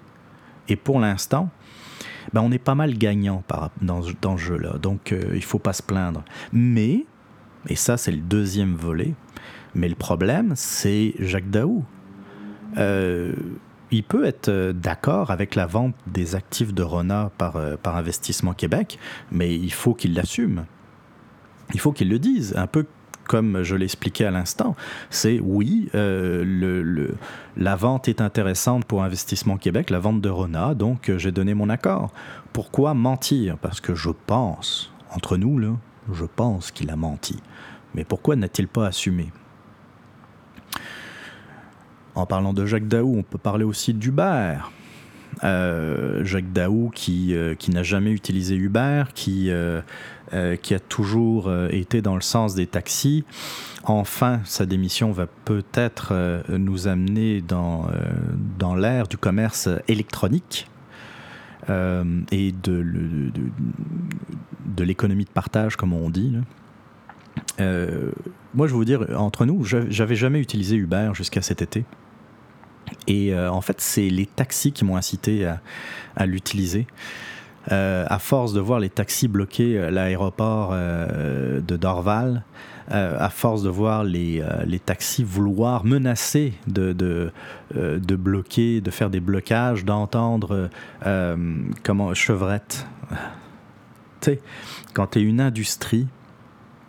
Et pour l'instant, ben on est pas mal gagnant par, dans, ce jeu-là. Donc, euh, il ne faut pas se plaindre. Mais, et ça, c'est le deuxième volet, mais le problème, c'est Jacques Daou. Euh, il peut être euh, d'accord avec la vente des actifs de Rona par, par Investissement Québec, mais il faut qu'il l'assume. Il faut qu'il le dise, un peu comme je l'expliquais à l'instant, c'est oui, euh, la vente est intéressante pour Investissement Québec, la vente de Rona, donc euh, j'ai donné mon accord. Pourquoi mentir? Parce que je pense, entre nous, je pense qu'il a menti. Mais pourquoi n'a-t-il pas assumé? En parlant de Jacques Daou, on peut parler aussi d'Hubert. Euh, Jacques Daou qui, n'a jamais utilisé Uber, qui qui a toujours euh, été dans le sens des taxis. Enfin, sa démission va peut-être euh, nous amener dans, dans l'ère du commerce électronique. et de, de, l'économie de partage, comme on dit. moi, je vais vous dire, entre nous, j'avais jamais utilisé Uber jusqu'à cet été. Et en fait, c'est les taxis qui m'ont incité à l'utiliser. Euh, à force de voir les taxis bloquer euh, l'aéroport euh, de Dorval, à force de voir les, les taxis vouloir menacer de, de, de, bloquer, de faire des blocages, d'entendre comment chevrette. tu sais, quand tu es une industrie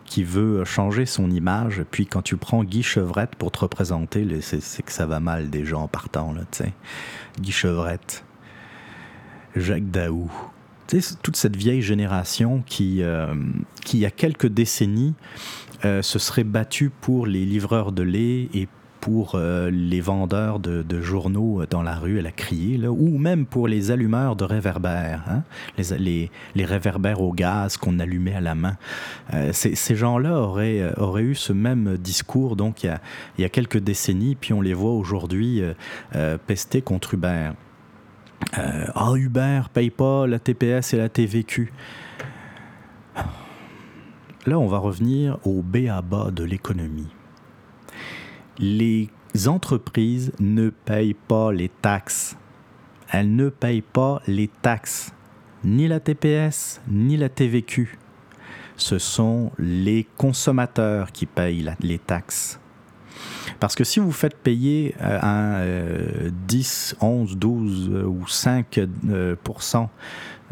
qui veut changer son image, puis quand tu prends Guy Chevrette pour te représenter, c'est que ça va mal gens en partant, tu. Guy Chevrette, Jacques Daou, toute cette vieille génération qui, euh, qui il y a quelques décennies, euh, se serait battue pour les livreurs de lait et pour euh, les vendeurs de, journaux dans la rue, elle a crié, ou même pour les allumeurs de réverbères, hein, les, réverbères au gaz qu'on allumait à la main. ces gens-là auraient, eu ce même discours donc il y a, quelques décennies, puis on les voit aujourd'hui pester contre Uber. Euh, ah, Uber paye pas la TPS et la TVQ. Là, on va revenir au B à bas de l'économie. Les entreprises ne payent pas les taxes. Elles ne payent pas les taxes, ni la TPS, ni la TVQ. Ce sont les consommateurs qui payent les taxes. Parce que si vous faites payer euh, un 10, 11, 12 ou 5% euh,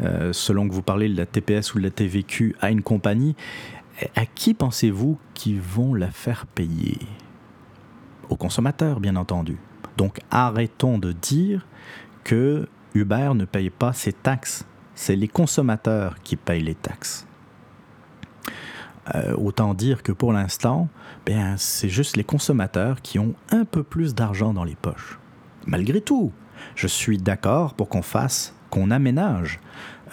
euh, selon que vous parlez de la TPS ou de la TVQ à une compagnie, à qui pensez-vous qu'ils vont la faire payer? Aux consommateurs, bien entendu. Donc arrêtons de dire que Uber ne paye pas ses taxes. C'est les consommateurs qui payent les taxes. Euh, autant dire que pour l'instant, ben, c'est juste les consommateurs qui ont un peu plus d'argent dans les poches. Malgré tout, je suis d'accord pour qu'on fasse, qu'on aménage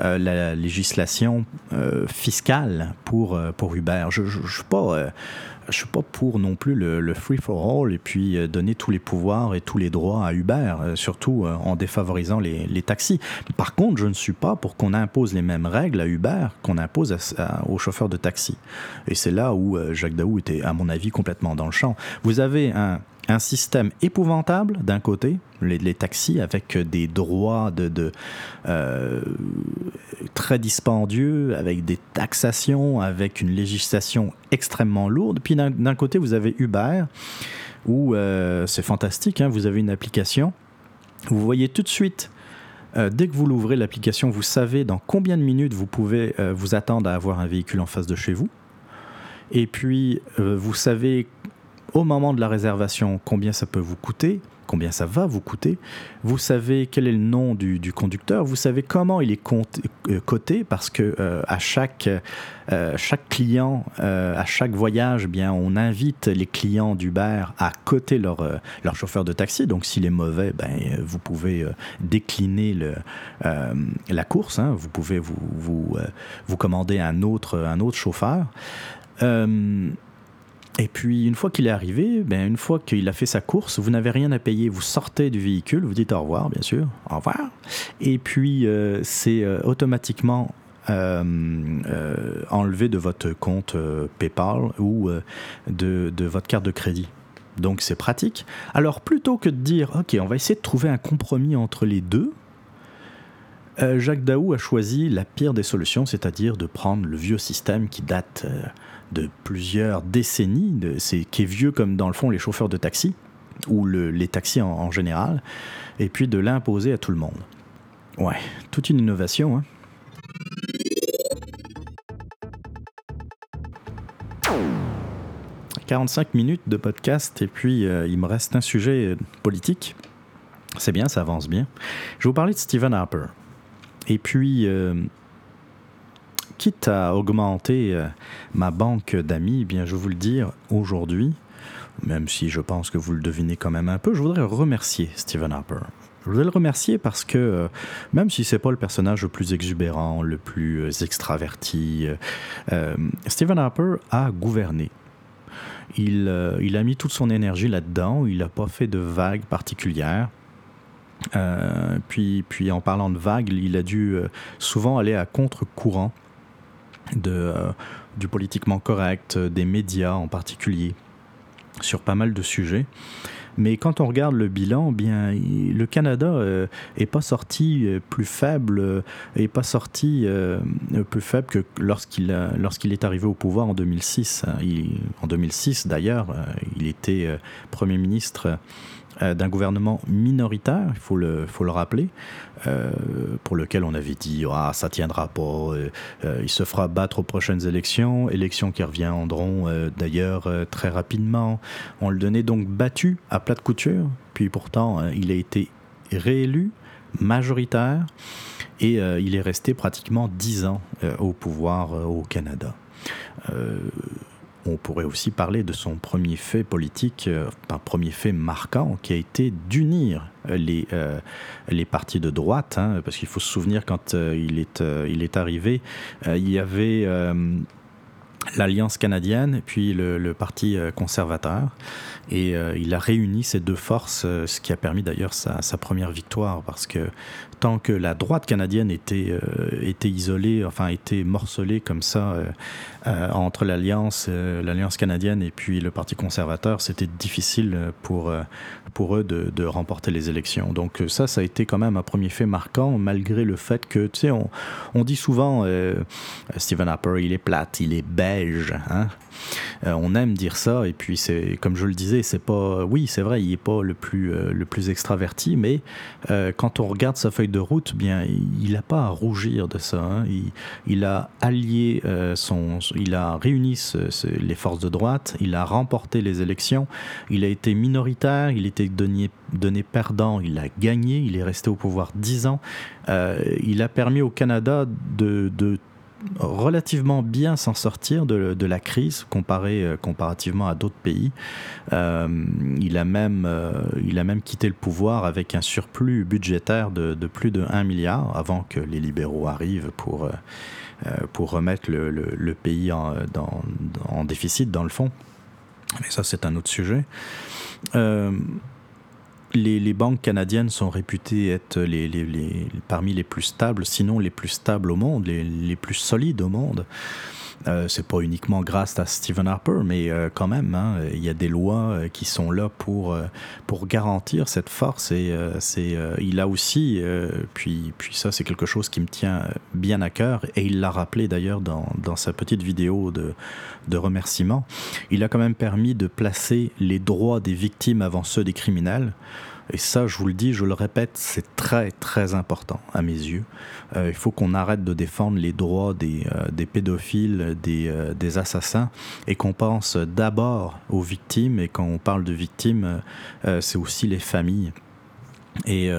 euh, la législation euh, fiscale pour, pour Uber. Je ne suis pas je suis pas pour non plus le, free for all et puis euh, donner tous les pouvoirs et tous les droits à Uber, euh, surtout euh, en défavorisant les, taxis. Par contre, je ne suis pas pour qu'on impose les mêmes règles à Uber qu'on impose aux chauffeurs de taxi. Et c'est là où Jacques Daou était, à mon avis, complètement dans le champ. Vous avez un un système épouvantable d'un côté, les, taxis avec des droits de, euh, très dispendieux, avec des taxations, avec une législation extrêmement lourde. Puis d'un côté, vous avez Uber, où euh, c'est fantastique, hein, vous avez une application, vous voyez tout de suite euh, dès que vous l'ouvrez, l'application, vous savez dans combien de minutes vous pouvez vous attendre à avoir un véhicule en face de chez vous. Et puis, vous savez au moment de la réservation combien ça peut vous coûter, combien ça va vous coûter, vous savez quel est le nom du, conducteur, vous savez comment il est euh, coté, parce que euh, à chaque, euh, chaque client, à chaque voyage, eh bien, on invite les clients d'Uber à coter leur, leur chauffeur de taxi. Donc s'il est mauvais, ben, vous pouvez décliner la course, hein. vous pouvez vous, vous, vous commander un autre, un autre chauffeur. Et puis, une fois qu'il est arrivé, ben, une fois qu'il a fait sa course, vous n'avez rien à payer. Vous sortez du véhicule, vous dites au revoir, bien sûr, au revoir. Et puis, euh, c'est euh, automatiquement euh, enlevé de votre compte PayPal ou de, de, votre carte de crédit. Donc, c'est pratique. Alors, plutôt que de dire, OK, on va essayer de trouver un compromis entre les deux, Jacques Daou a choisi la pire des solutions, c'est-à-dire de prendre le vieux système qui date de plusieurs décennies, c'est, qui est vieux comme dans le fond les chauffeurs de taxi, ou les taxis en, général, et puis de l'imposer à tout le monde. Ouais, toute une innovation. Hein. « 45 minutes de podcast et puis euh, il me reste un sujet politique. C'est bien, ça avance bien. Je vais vous parler de Stephen Harper. Et puis, euh, quitte à augmenter euh, ma banque d'amis, eh bien, je vais vous le dire aujourd'hui, même si je pense que vous le devinez quand même un peu, je voudrais remercier Stephen Harper. Je voudrais le remercier parce que euh, même si c'est pas le personnage le plus exubérant, le plus euh, extraverti, Stephen Harper a gouverné. Il, a mis toute son énergie là-dedans. Il n'a pas fait de vagues particulières. puis, puis en parlant de vagues, il a dû souvent aller à contre-courant de, euh, du politiquement correct, des médias en particulier, sur pas mal de sujets. Mais quand on regarde le bilan, bien, le Canada euh, est pas sorti euh, plus faible, est pas sorti plus faible que lorsqu'il lorsqu'il est arrivé au pouvoir en 2006. en 2006, d'ailleurs, il était premier ministre euh, d'un gouvernement minoritaire, il faut le, faut le rappeler, euh, pour lequel on avait dit ah, ça tiendra pas, euh, il se fera battre aux prochaines élections, élections qui reviendront d'ailleurs très rapidement. On le donnait donc battu à plat de couture, puis pourtant il a été réélu majoritaire et il est resté pratiquement dix ans au pouvoir au Canada on pourrait aussi parler de son premier fait politique, euh, un premier fait marquant, qui a été d'unir les, euh, les partis de droite, hein, parce qu'il faut se souvenir quand euh, il est arrivé, il y avait l'Alliance canadienne, puis le, Parti conservateur. Et il a réuni ces deux forces, ce qui a permis d'ailleurs sa, sa, première victoire, parce que tant que la droite canadienne était, euh, était isolée, enfin était morcelée comme ça euh, euh, entre l'alliance, l'alliance canadienne et puis le Parti conservateur, c'était difficile pour, pour eux de, remporter les élections. Donc ça, ça a été quand même un premier fait marquant, malgré le fait que, tu sais, on, on dit souvent, Stephen Harper, il est plate, il est beige, hein? On aime dire ça, et puis c'est, comme je le disais, c'est pas, oui, c'est vrai, il est pas le plus, le plus extraverti, mais quand on regarde sa feuille de route, bien, il n'a pas à rougir de ça. Hein. Il, a allié euh, son, il a réuni les forces de droite, il a remporté les élections, il a été minoritaire, il était donné, donné perdant, il a gagné, il est resté au pouvoir dix ans. Euh, il a permis au Canada de relativement bien s'en sortir de, la crise comparé, euh, comparativement à d'autres pays. Euh, il, a même, euh, il a quitté le pouvoir avec un surplus budgétaire de, plus de 1 milliard avant que les libéraux arrivent pour, pour remettre le, pays en, en, déficit dans le fond. Mais ça, c'est un autre sujet les, banques canadiennes sont réputées être les, parmi les plus stables, sinon les plus stables au monde, les, plus solides au monde. Euh, c'est pas uniquement grâce à Stephen Harper, mais euh, quand même, hein, il y a des lois euh, qui sont là pour, pour garantir cette force. Et c'est, il a aussi, puis, puis ça, c'est quelque chose qui me tient bien à cœur, et il l'a rappelé d'ailleurs dans, dans, sa petite vidéo de, de remerciement. Il a quand même permis de placer les droits des victimes avant ceux des criminels. Et ça, je vous le dis, je le répète, c'est très très important à mes yeux. il faut qu'on arrête de défendre les droits des, des pédophiles, des, des, assassins, et qu'on pense d'abord aux victimes. Et quand on parle de victimes, c'est aussi les familles. Et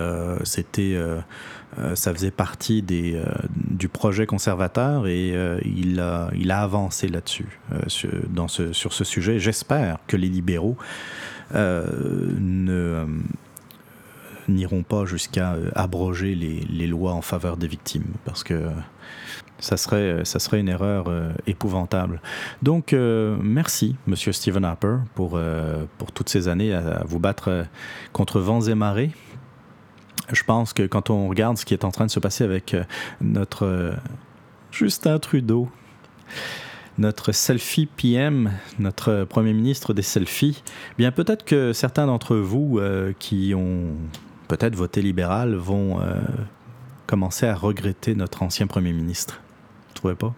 c'était euh, ça faisait partie des, euh, du projet conservateur et euh, il, a, il a avancé là-dessus, sur, sur ce sujet. J'espère que les libéraux ne n'iront pas jusqu'à abroger les, lois en faveur des victimes, parce que ça serait, ça serait une erreur épouvantable. Donc, merci, Monsieur Stephen Harper, pour, pour toutes ces années à vous battre contre vents et marées je pense que quand on regarde ce qui est en train de se passer avec euh, notre euh, Justin Trudeau, notre selfie PM, notre premier ministre des selfies, bien peut-être que certains d'entre vous euh, qui ont peut-être voté libéral vont commencer à regretter notre ancien premier ministre. Vous trouvez pas?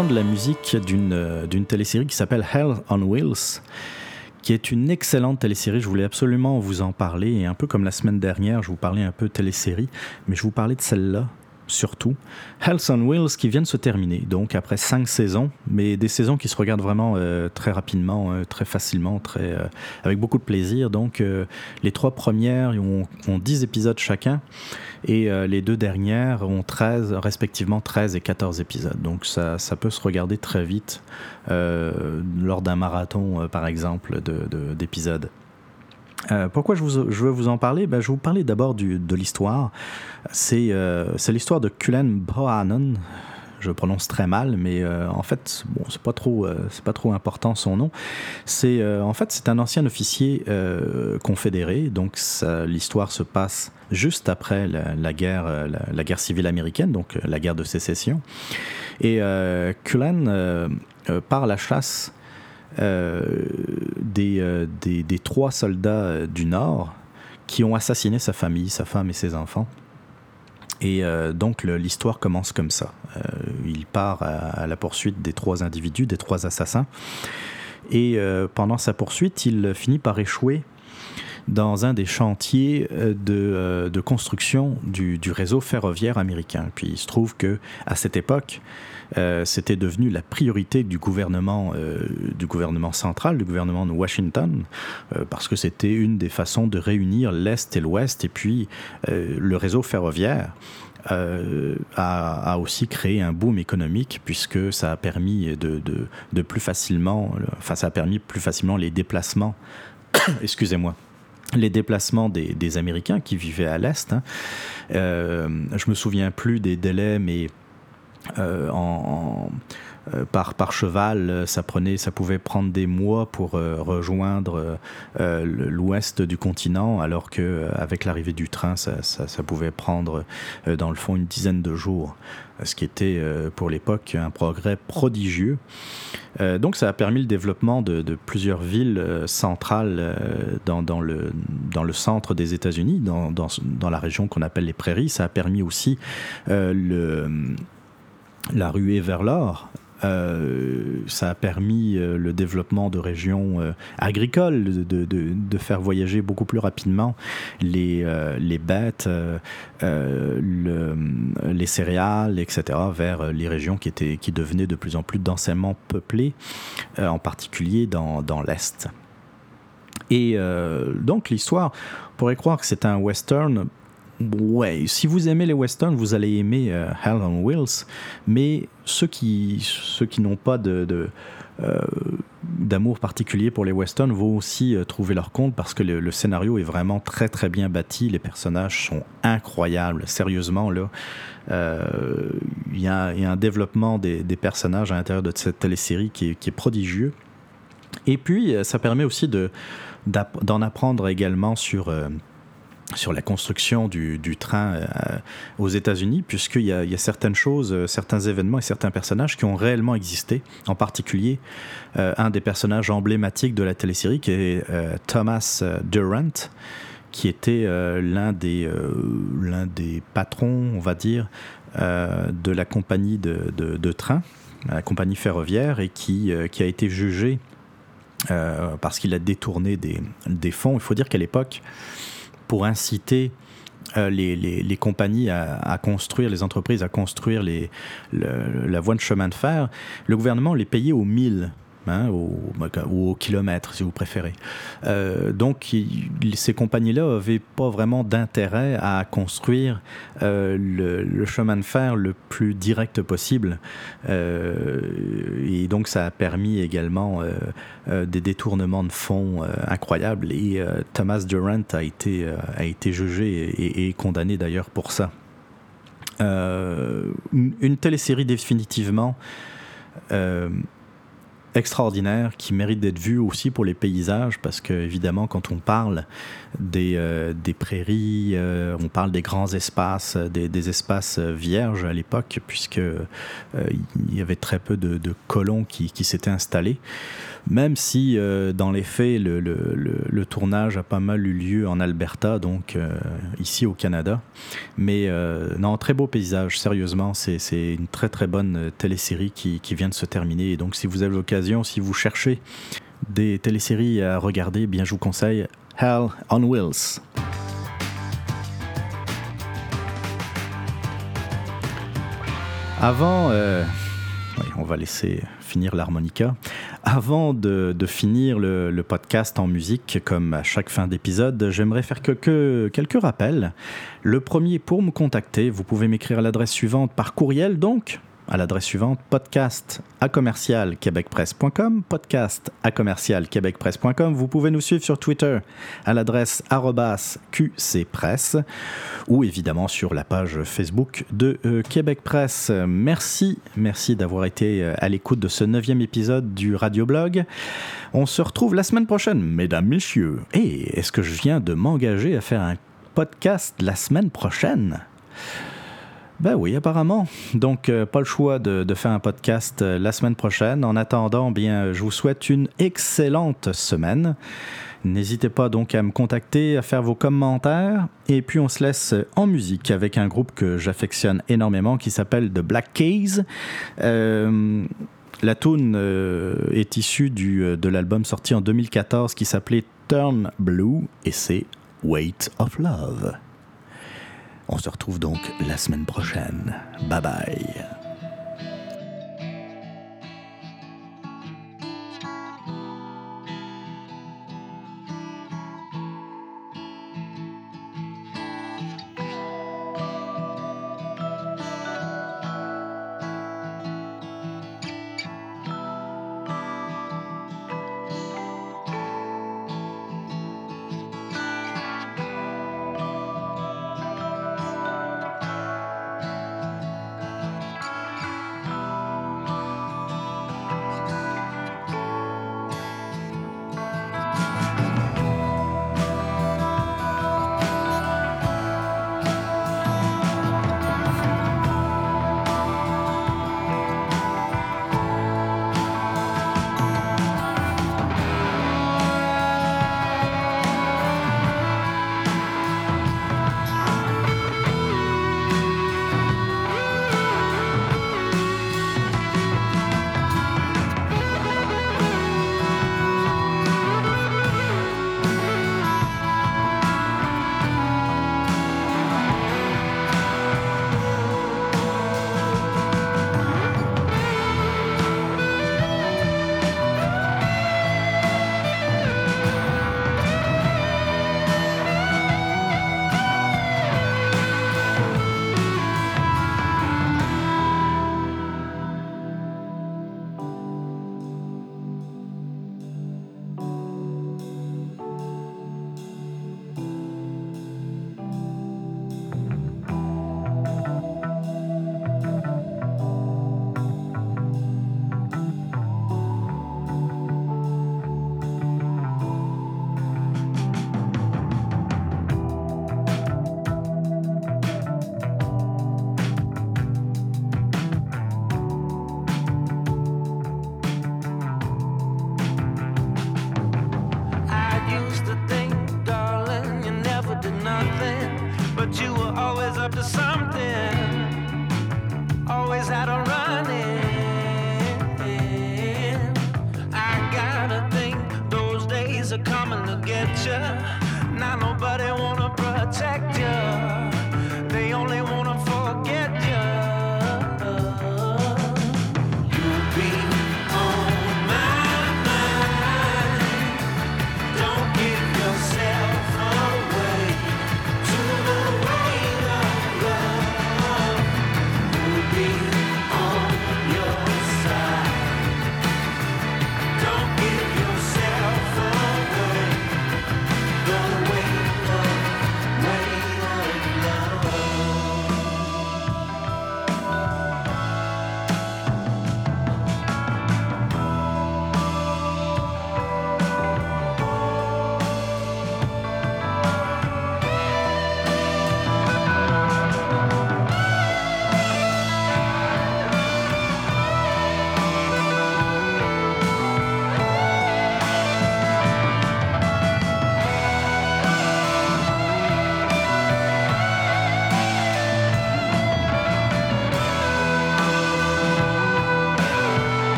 D'entendre la musique d'une euh, d'une télésérie qui s'appelle Hell on Wheels, qui est une excellente télésérie. Je voulais absolument vous en parler. Et un peu comme la semaine dernière, je vous parlais un peu télésérie, mais je vous parlais de celle-là surtout. Hells on Wheels qui vient de se terminer, donc après cinq saisons, mais des saisons qui se regardent vraiment euh, très rapidement, euh, très facilement, très, avec beaucoup de plaisir. Donc les trois premières ont, ont 10 épisodes chacun et euh, les deux dernières ont 13, respectivement 13 et 14 épisodes. Donc ça, ça peut se regarder très vite euh, lors d'un marathon, euh, par exemple, d'épisodes. De, pourquoi je, veux vous en parler? Ben, Je vais vous parler d'abord de l'histoire. C'est l'histoire de Kulen Bohanon je prononce très mal, mais euh, en fait, bon, c'est pas trop, euh, important son nom. C'est euh, en fait c'est un ancien officier confédéré, donc l'histoire se passe juste après la, guerre, la, guerre civile américaine, donc la guerre de sécession. Et Cullen part à la chasse des, des, des, trois soldats du Nord qui ont assassiné sa famille, sa femme et ses enfants. Et euh, donc l'histoire commence comme ça. Euh, il part à, la poursuite des trois individus, des trois assassins. Et euh, pendant sa poursuite, il finit par échouer dans un des chantiers de, de construction du, réseau ferroviaire américain. Puis il se trouve que à cette époque, euh, c'était devenu la priorité du gouvernement, euh, central, du gouvernement de Washington, euh, parce que c'était une des façons de réunir l'Est et l'Ouest, et puis le réseau ferroviaire. a, aussi créé un boom économique puisque ça a permis de, de, plus facilement, enfin ça a permis plus facilement les déplacements, excusez-moi, les déplacements des, Américains qui vivaient à l'Est. Hein. je me souviens plus des délais, mais euh, en, euh, par, par cheval, ça, prenait, ça pouvait prendre des mois pour euh, rejoindre l'ouest du continent, alors qu'avec l'arrivée du train, ça, pouvait prendre dans le fond une dizaine de jours, ce qui était pour l'époque un progrès prodigieux. donc ça a permis le développement de, plusieurs villes centrales dans, le, centre des États-Unis, dans, la région qu'on appelle les prairies. Ça a permis aussi la ruée vers l'or. Euh, ça a permis euh, le développement de régions euh, agricoles, de, faire voyager beaucoup plus rapidement les, bêtes, les céréales, etc., vers les régions qui, étaient, qui devenaient de plus en plus densément peuplées, en particulier dans, dans l'Est. Et donc l'histoire, on pourrait croire que c'est un western Ouais, si vous aimez les westerns, vous allez aimer euh, Hell on Wheels, mais ceux qui, ceux qui n'ont pas de, euh, d'amour particulier pour les westerns vont aussi euh, trouver leur compte parce que le, scénario est vraiment très très bien bâti, les personnages sont incroyables, sérieusement là. Il y, a un développement des, personnages à l'intérieur de cette télésérie qui est, qui est prodigieux. Et puis, ça permet aussi de, d'en apprendre également sur sur la construction du, train euh, aux États-Unis, puisqu'il y, a certaines choses, euh, certains événements et certains personnages qui ont réellement existé. En particulier, euh, un des personnages emblématiques de la télésérie, qui est Thomas Durant, qui était l'un des, l'un des patrons, on va dire, de la compagnie de, de, train, la compagnie ferroviaire, et qui, qui a été jugé parce qu'il a détourné des, des fonds. Il faut dire qu'à l'époque, pour inciter euh, les, compagnies à, construire, les entreprises à construire la voie de chemin de fer, le gouvernement les payait au mille Hein, ou, au kilomètre si vous préférez. Euh, donc ces compagnies-là n'avaient pas vraiment d'intérêt à construire euh, le, chemin de fer le plus direct possible. Euh, et donc ça a permis également des détournements de fonds incroyables. Et Thomas Durant a été, a été jugé et, condamné d'ailleurs pour ça. une, une télésérie définitivement extraordinaire qui mérite d'être vu aussi pour les paysages parce que évidemment quand on parle des, euh, des prairies euh, on parle des grands espaces des, des espaces vierges à l'époque puisque euh, il y avait très peu de, de colons qui, qui s'étaient installés même si euh, dans les faits, le, le, le, tournage a pas mal eu lieu en Alberta, donc euh, ici au Canada. Mais euh, non, très beau paysage, sérieusement, c'est une très très bonne télésérie qui, qui, vient de se terminer. Et donc si vous avez l'occasion, si vous cherchez des téléséries à regarder, bien je vous conseille Hell on Wheels. Avant, on va laisser finir l'harmonica. Avant de, finir le, podcast en musique, comme à chaque fin d'épisode, j'aimerais faire quelques, quelques rappels. Le premier, pour me contacter, vous pouvez m'écrire à l'adresse suivante par courriel, donc à l'adresse suivante podcast à commercial québecpresse.com podcast à commercial québecpresse.com vous pouvez nous suivre sur Twitter à l'adresse qcpresse ou évidemment sur la page Facebook de euh, Québec Presse. Merci merci d'avoir été euh, à l'écoute de ce neuvième épisode du radioblog. On se retrouve la semaine prochaine mesdames messieurs. Et est-ce que je viens de m'engager à faire un podcast la semaine prochaine? Ben oui, apparemment. Donc, euh, pas le choix de, faire un podcast euh, la semaine prochaine. En attendant, bien, je vous souhaite une excellente semaine. N'hésitez pas donc à me contacter, à faire vos commentaires. Et puis, on se laisse en musique avec un groupe que j'affectionne énormément qui s'appelle The Black Keys. Euh, la tune est issue du, de l'album sorti en 2014 qui s'appelait Turn Blue et c'est Weight of Love. On se retrouve donc la semaine prochaine. Bye bye.